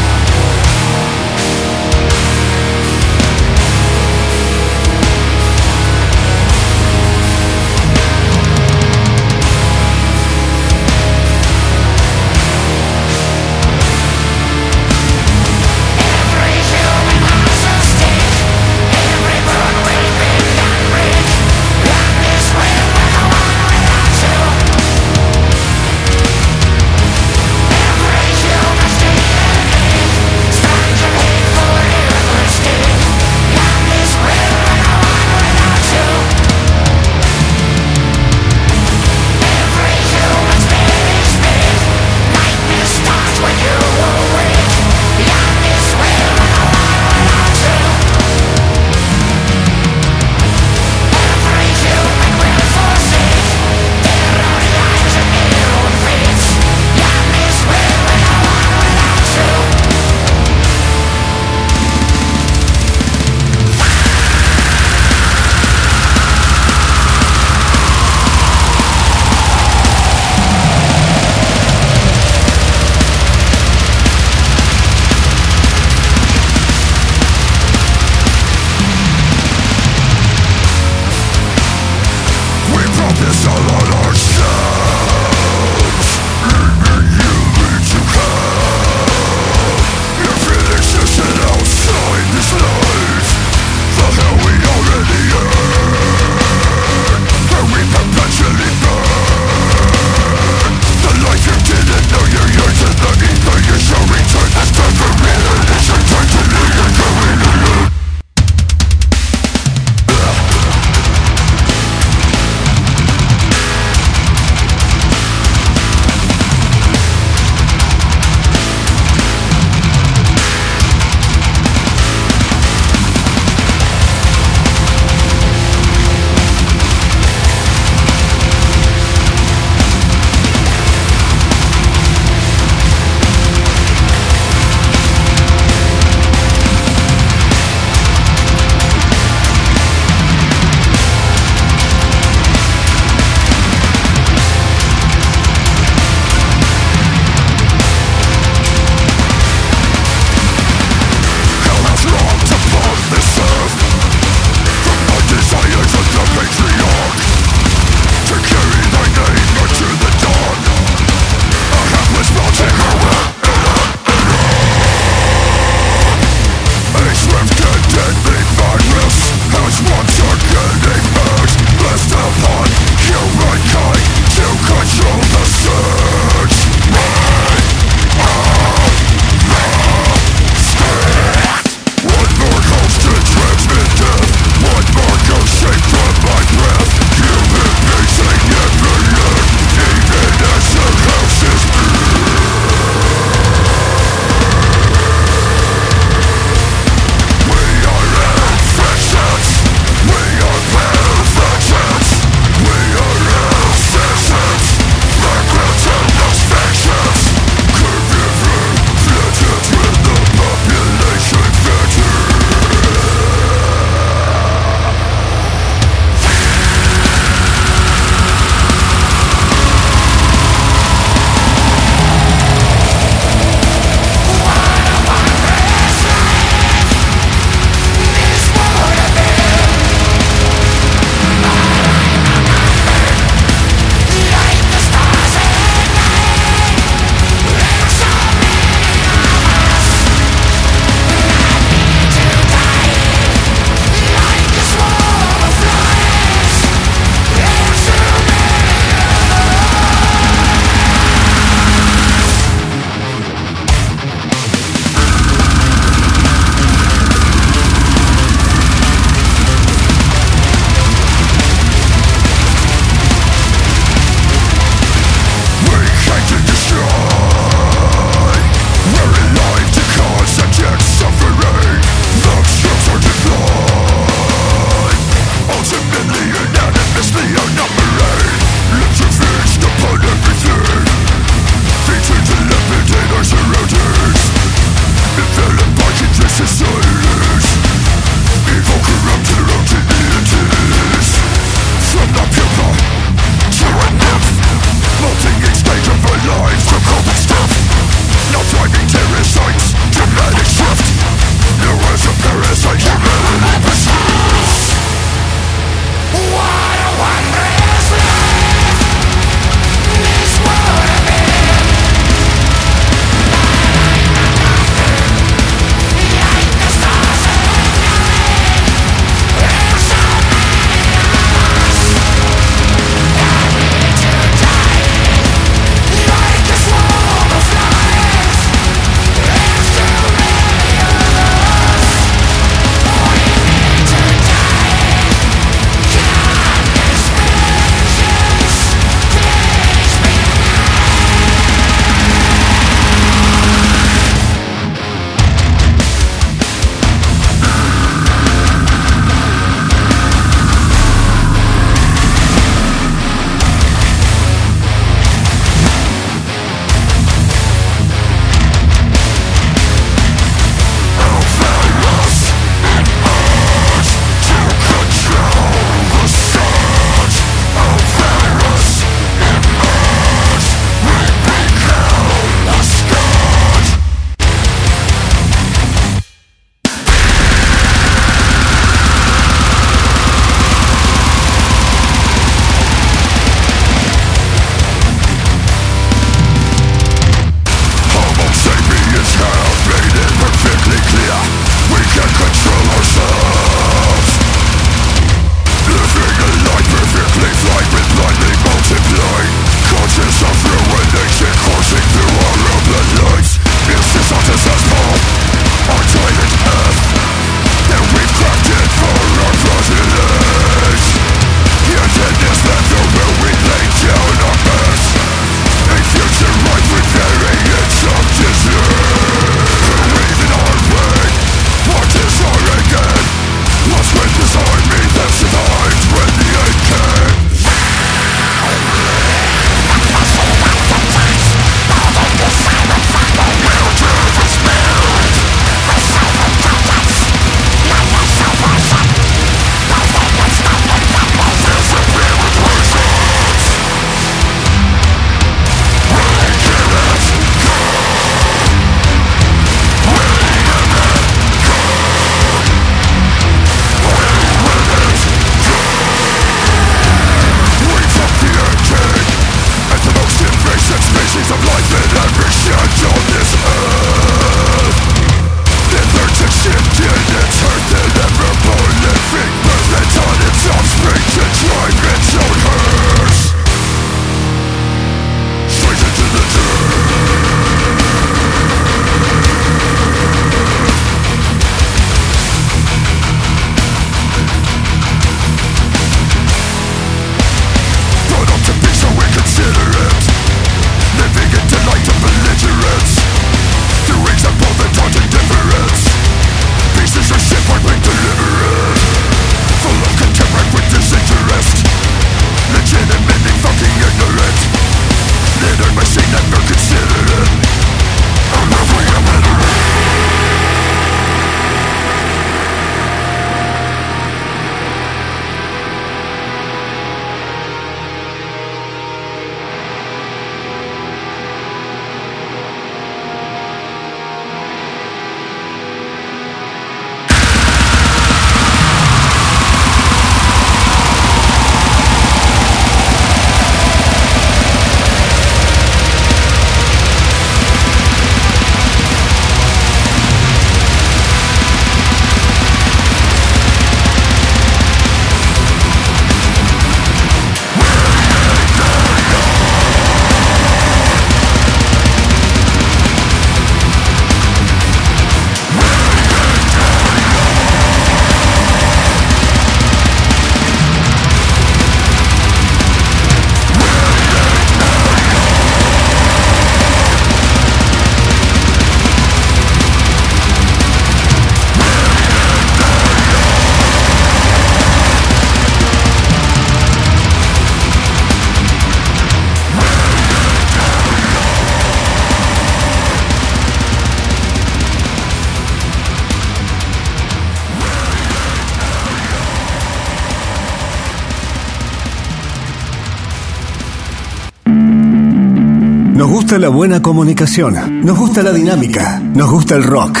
La buena comunicación, nos gusta la dinámica, nos gusta el rock.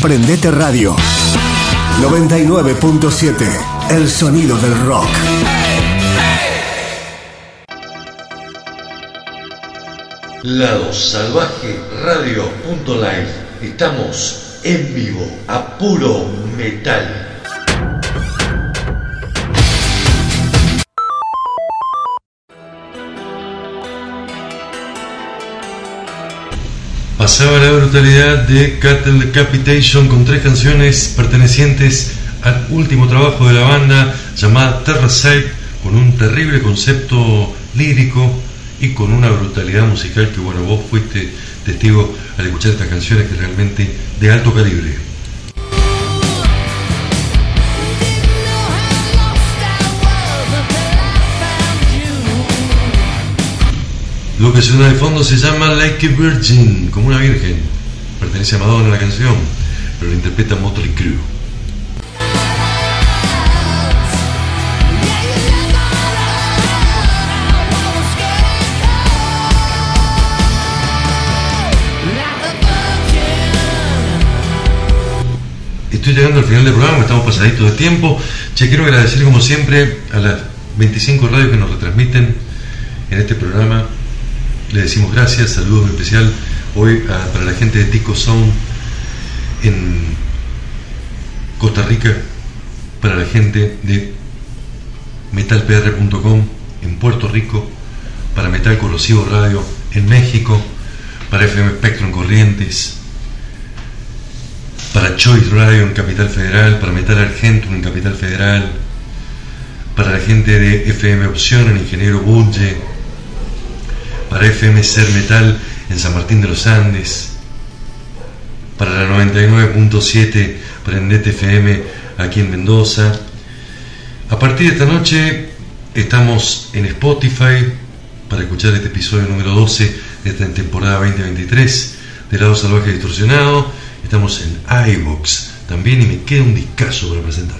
Prendete Radio 99.7, el sonido del rock. Lado Salvaje Radio.live. Estamos en vivo a puro metal. Pasaba la brutalidad de Cattle Decapitation con tres canciones pertenecientes al último trabajo de la banda llamada Terra Side con un terrible concepto lírico y con una brutalidad musical que bueno, vos fuiste testigo al escuchar estas canciones que realmente de alto calibre. Lo que suena de fondo se llama Like a Virgin, como una virgen. Pertenece a Madonna la canción, pero la interpreta Motley Crue. Estoy llegando al final del programa, estamos pasaditos de tiempo. Che, quiero agradecer como siempre a las 25 radios que nos retransmiten en este programa. Le decimos gracias, saludos en especial hoy a- para la gente de Tico Sound en Costa Rica, para la gente de metalpr.com en Puerto Rico, para Metal Corrosivo Radio en México, para FM Spectrum Corrientes, para Choice Radio en Capital Federal, para Metal Argentum en Capital Federal, para la gente de FM Opción en Ingeniero Bulle, para FM Ser Metal en San Martín de los Andes, para la 99.7 Prendete FM aquí en Mendoza. A partir de esta noche estamos en Spotify para escuchar este episodio número 12 de esta temporada 2023 de Lado Salvaje Distorsionado. Estamos en iVox también y me queda un discazo para presentarte.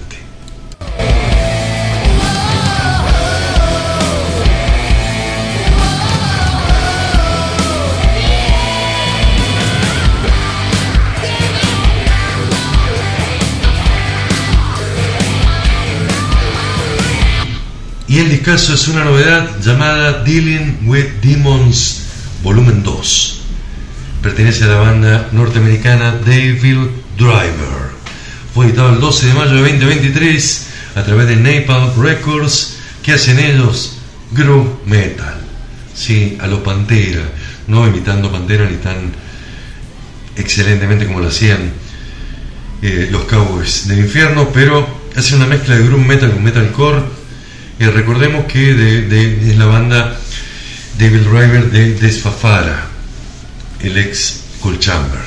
Y el discazo es una novedad llamada Dealing with Demons Volumen 2. Pertenece a la banda norteamericana Devil Driver. Fue editado el 12 de mayo de 2023 a través de Napalm Records. ¿Qué hacen ellos? Groove Metal. Sí, a lo Pantera. No imitando Pantera ni tan excelentemente como lo hacían eh, los Cowboys del Infierno, pero hace una mezcla de Groove Metal con Metalcore. Eh, recordemos que de- de- es la banda Devil Driver de Desfafara, el ex Cold Chamber.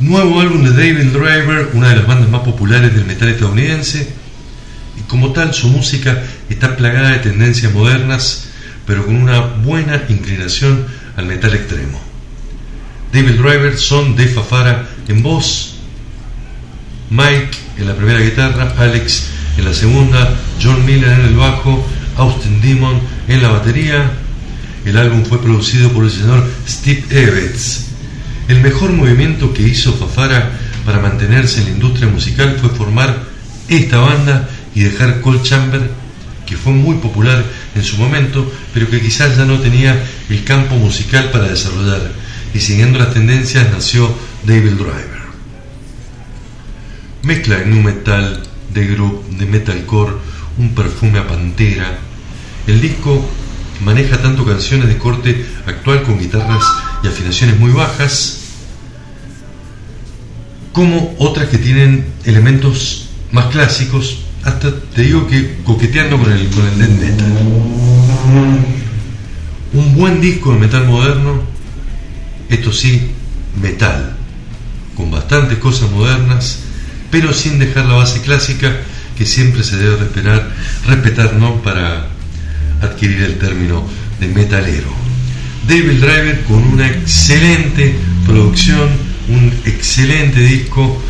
Nuevo álbum de Devil Driver, una de las bandas más populares del metal estadounidense, y como tal su música está plagada de tendencias modernas, pero con una buena inclinación al metal extremo. Devil Driver son de Fafara en voz, Mike en la primera guitarra, Alex en la segunda, John Miller en el bajo, Austin Demon en la batería. El álbum fue producido por el señor Steve Evans. El mejor movimiento que hizo Fafara para mantenerse en la industria musical fue formar esta banda y dejar Cold Chamber, que fue muy popular en su momento, pero que quizás ya no tenía el campo musical para desarrollar. Y siguiendo las tendencias nació Devil Driver. Mezcla de nu metal, de groove, de metalcore, un perfume a pantera. El disco maneja tanto canciones de corte actual con guitarras y afinaciones muy bajas, como otras que tienen elementos más clásicos, hasta te digo que coqueteando con el, con el metal. Un buen disco de metal moderno, esto sí, metal, con bastantes cosas modernas, pero sin dejar la base clásica que siempre se debe respetar, ¿no? para adquirir el término de metalero. Devil Driver con una excelente producción, un excelente disco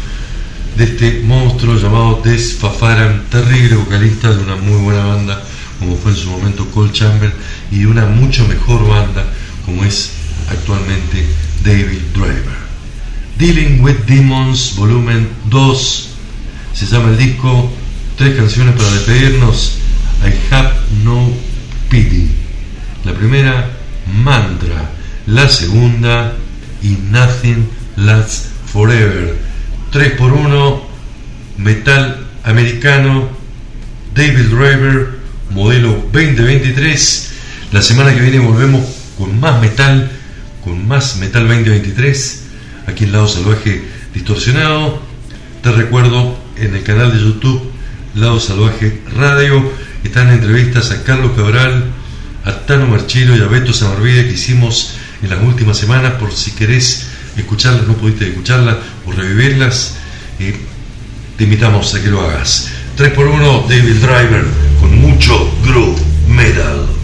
de este monstruo llamado Des Fafaran, terrible vocalista de una muy buena banda como fue en su momento Cold Chamber, y una mucho mejor banda como es actualmente David Driver. Dealing with Demons, volumen 2, se llama el disco, tres canciones para despedirnos, I Have No Pity. La primera, Mantra, la segunda, y Nothing Lasts Forever. 3 por 1 metal americano, David Driver, modelo 2023. La semana que viene volvemos con más metal, con más metal 2023, aquí en Lado Salvaje Distorsionado. Te recuerdo en el canal de YouTube Lado Salvaje Radio están entrevistas a Carlos Cabral, a Tano Marchilo y a Beto Samarvide que hicimos en las últimas semanas por si querés escucharlas, no pudiste escucharlas o revivirlas, eh, te invitamos a que lo hagas. 3x1 David Driver con mucho groove metal.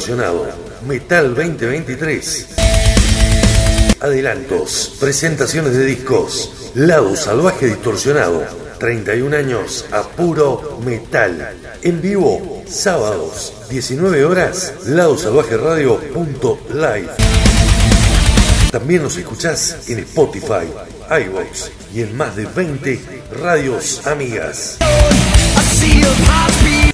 Salvaje Metal 2023. Adelantos, presentaciones de discos, Lado Salvaje Distorsionado, 31 años a puro metal. En vivo, sábados, 19 horas, ladosalvajeradio.live. También nos escuchás en Spotify, iVoox y en más de 20 radios amigas.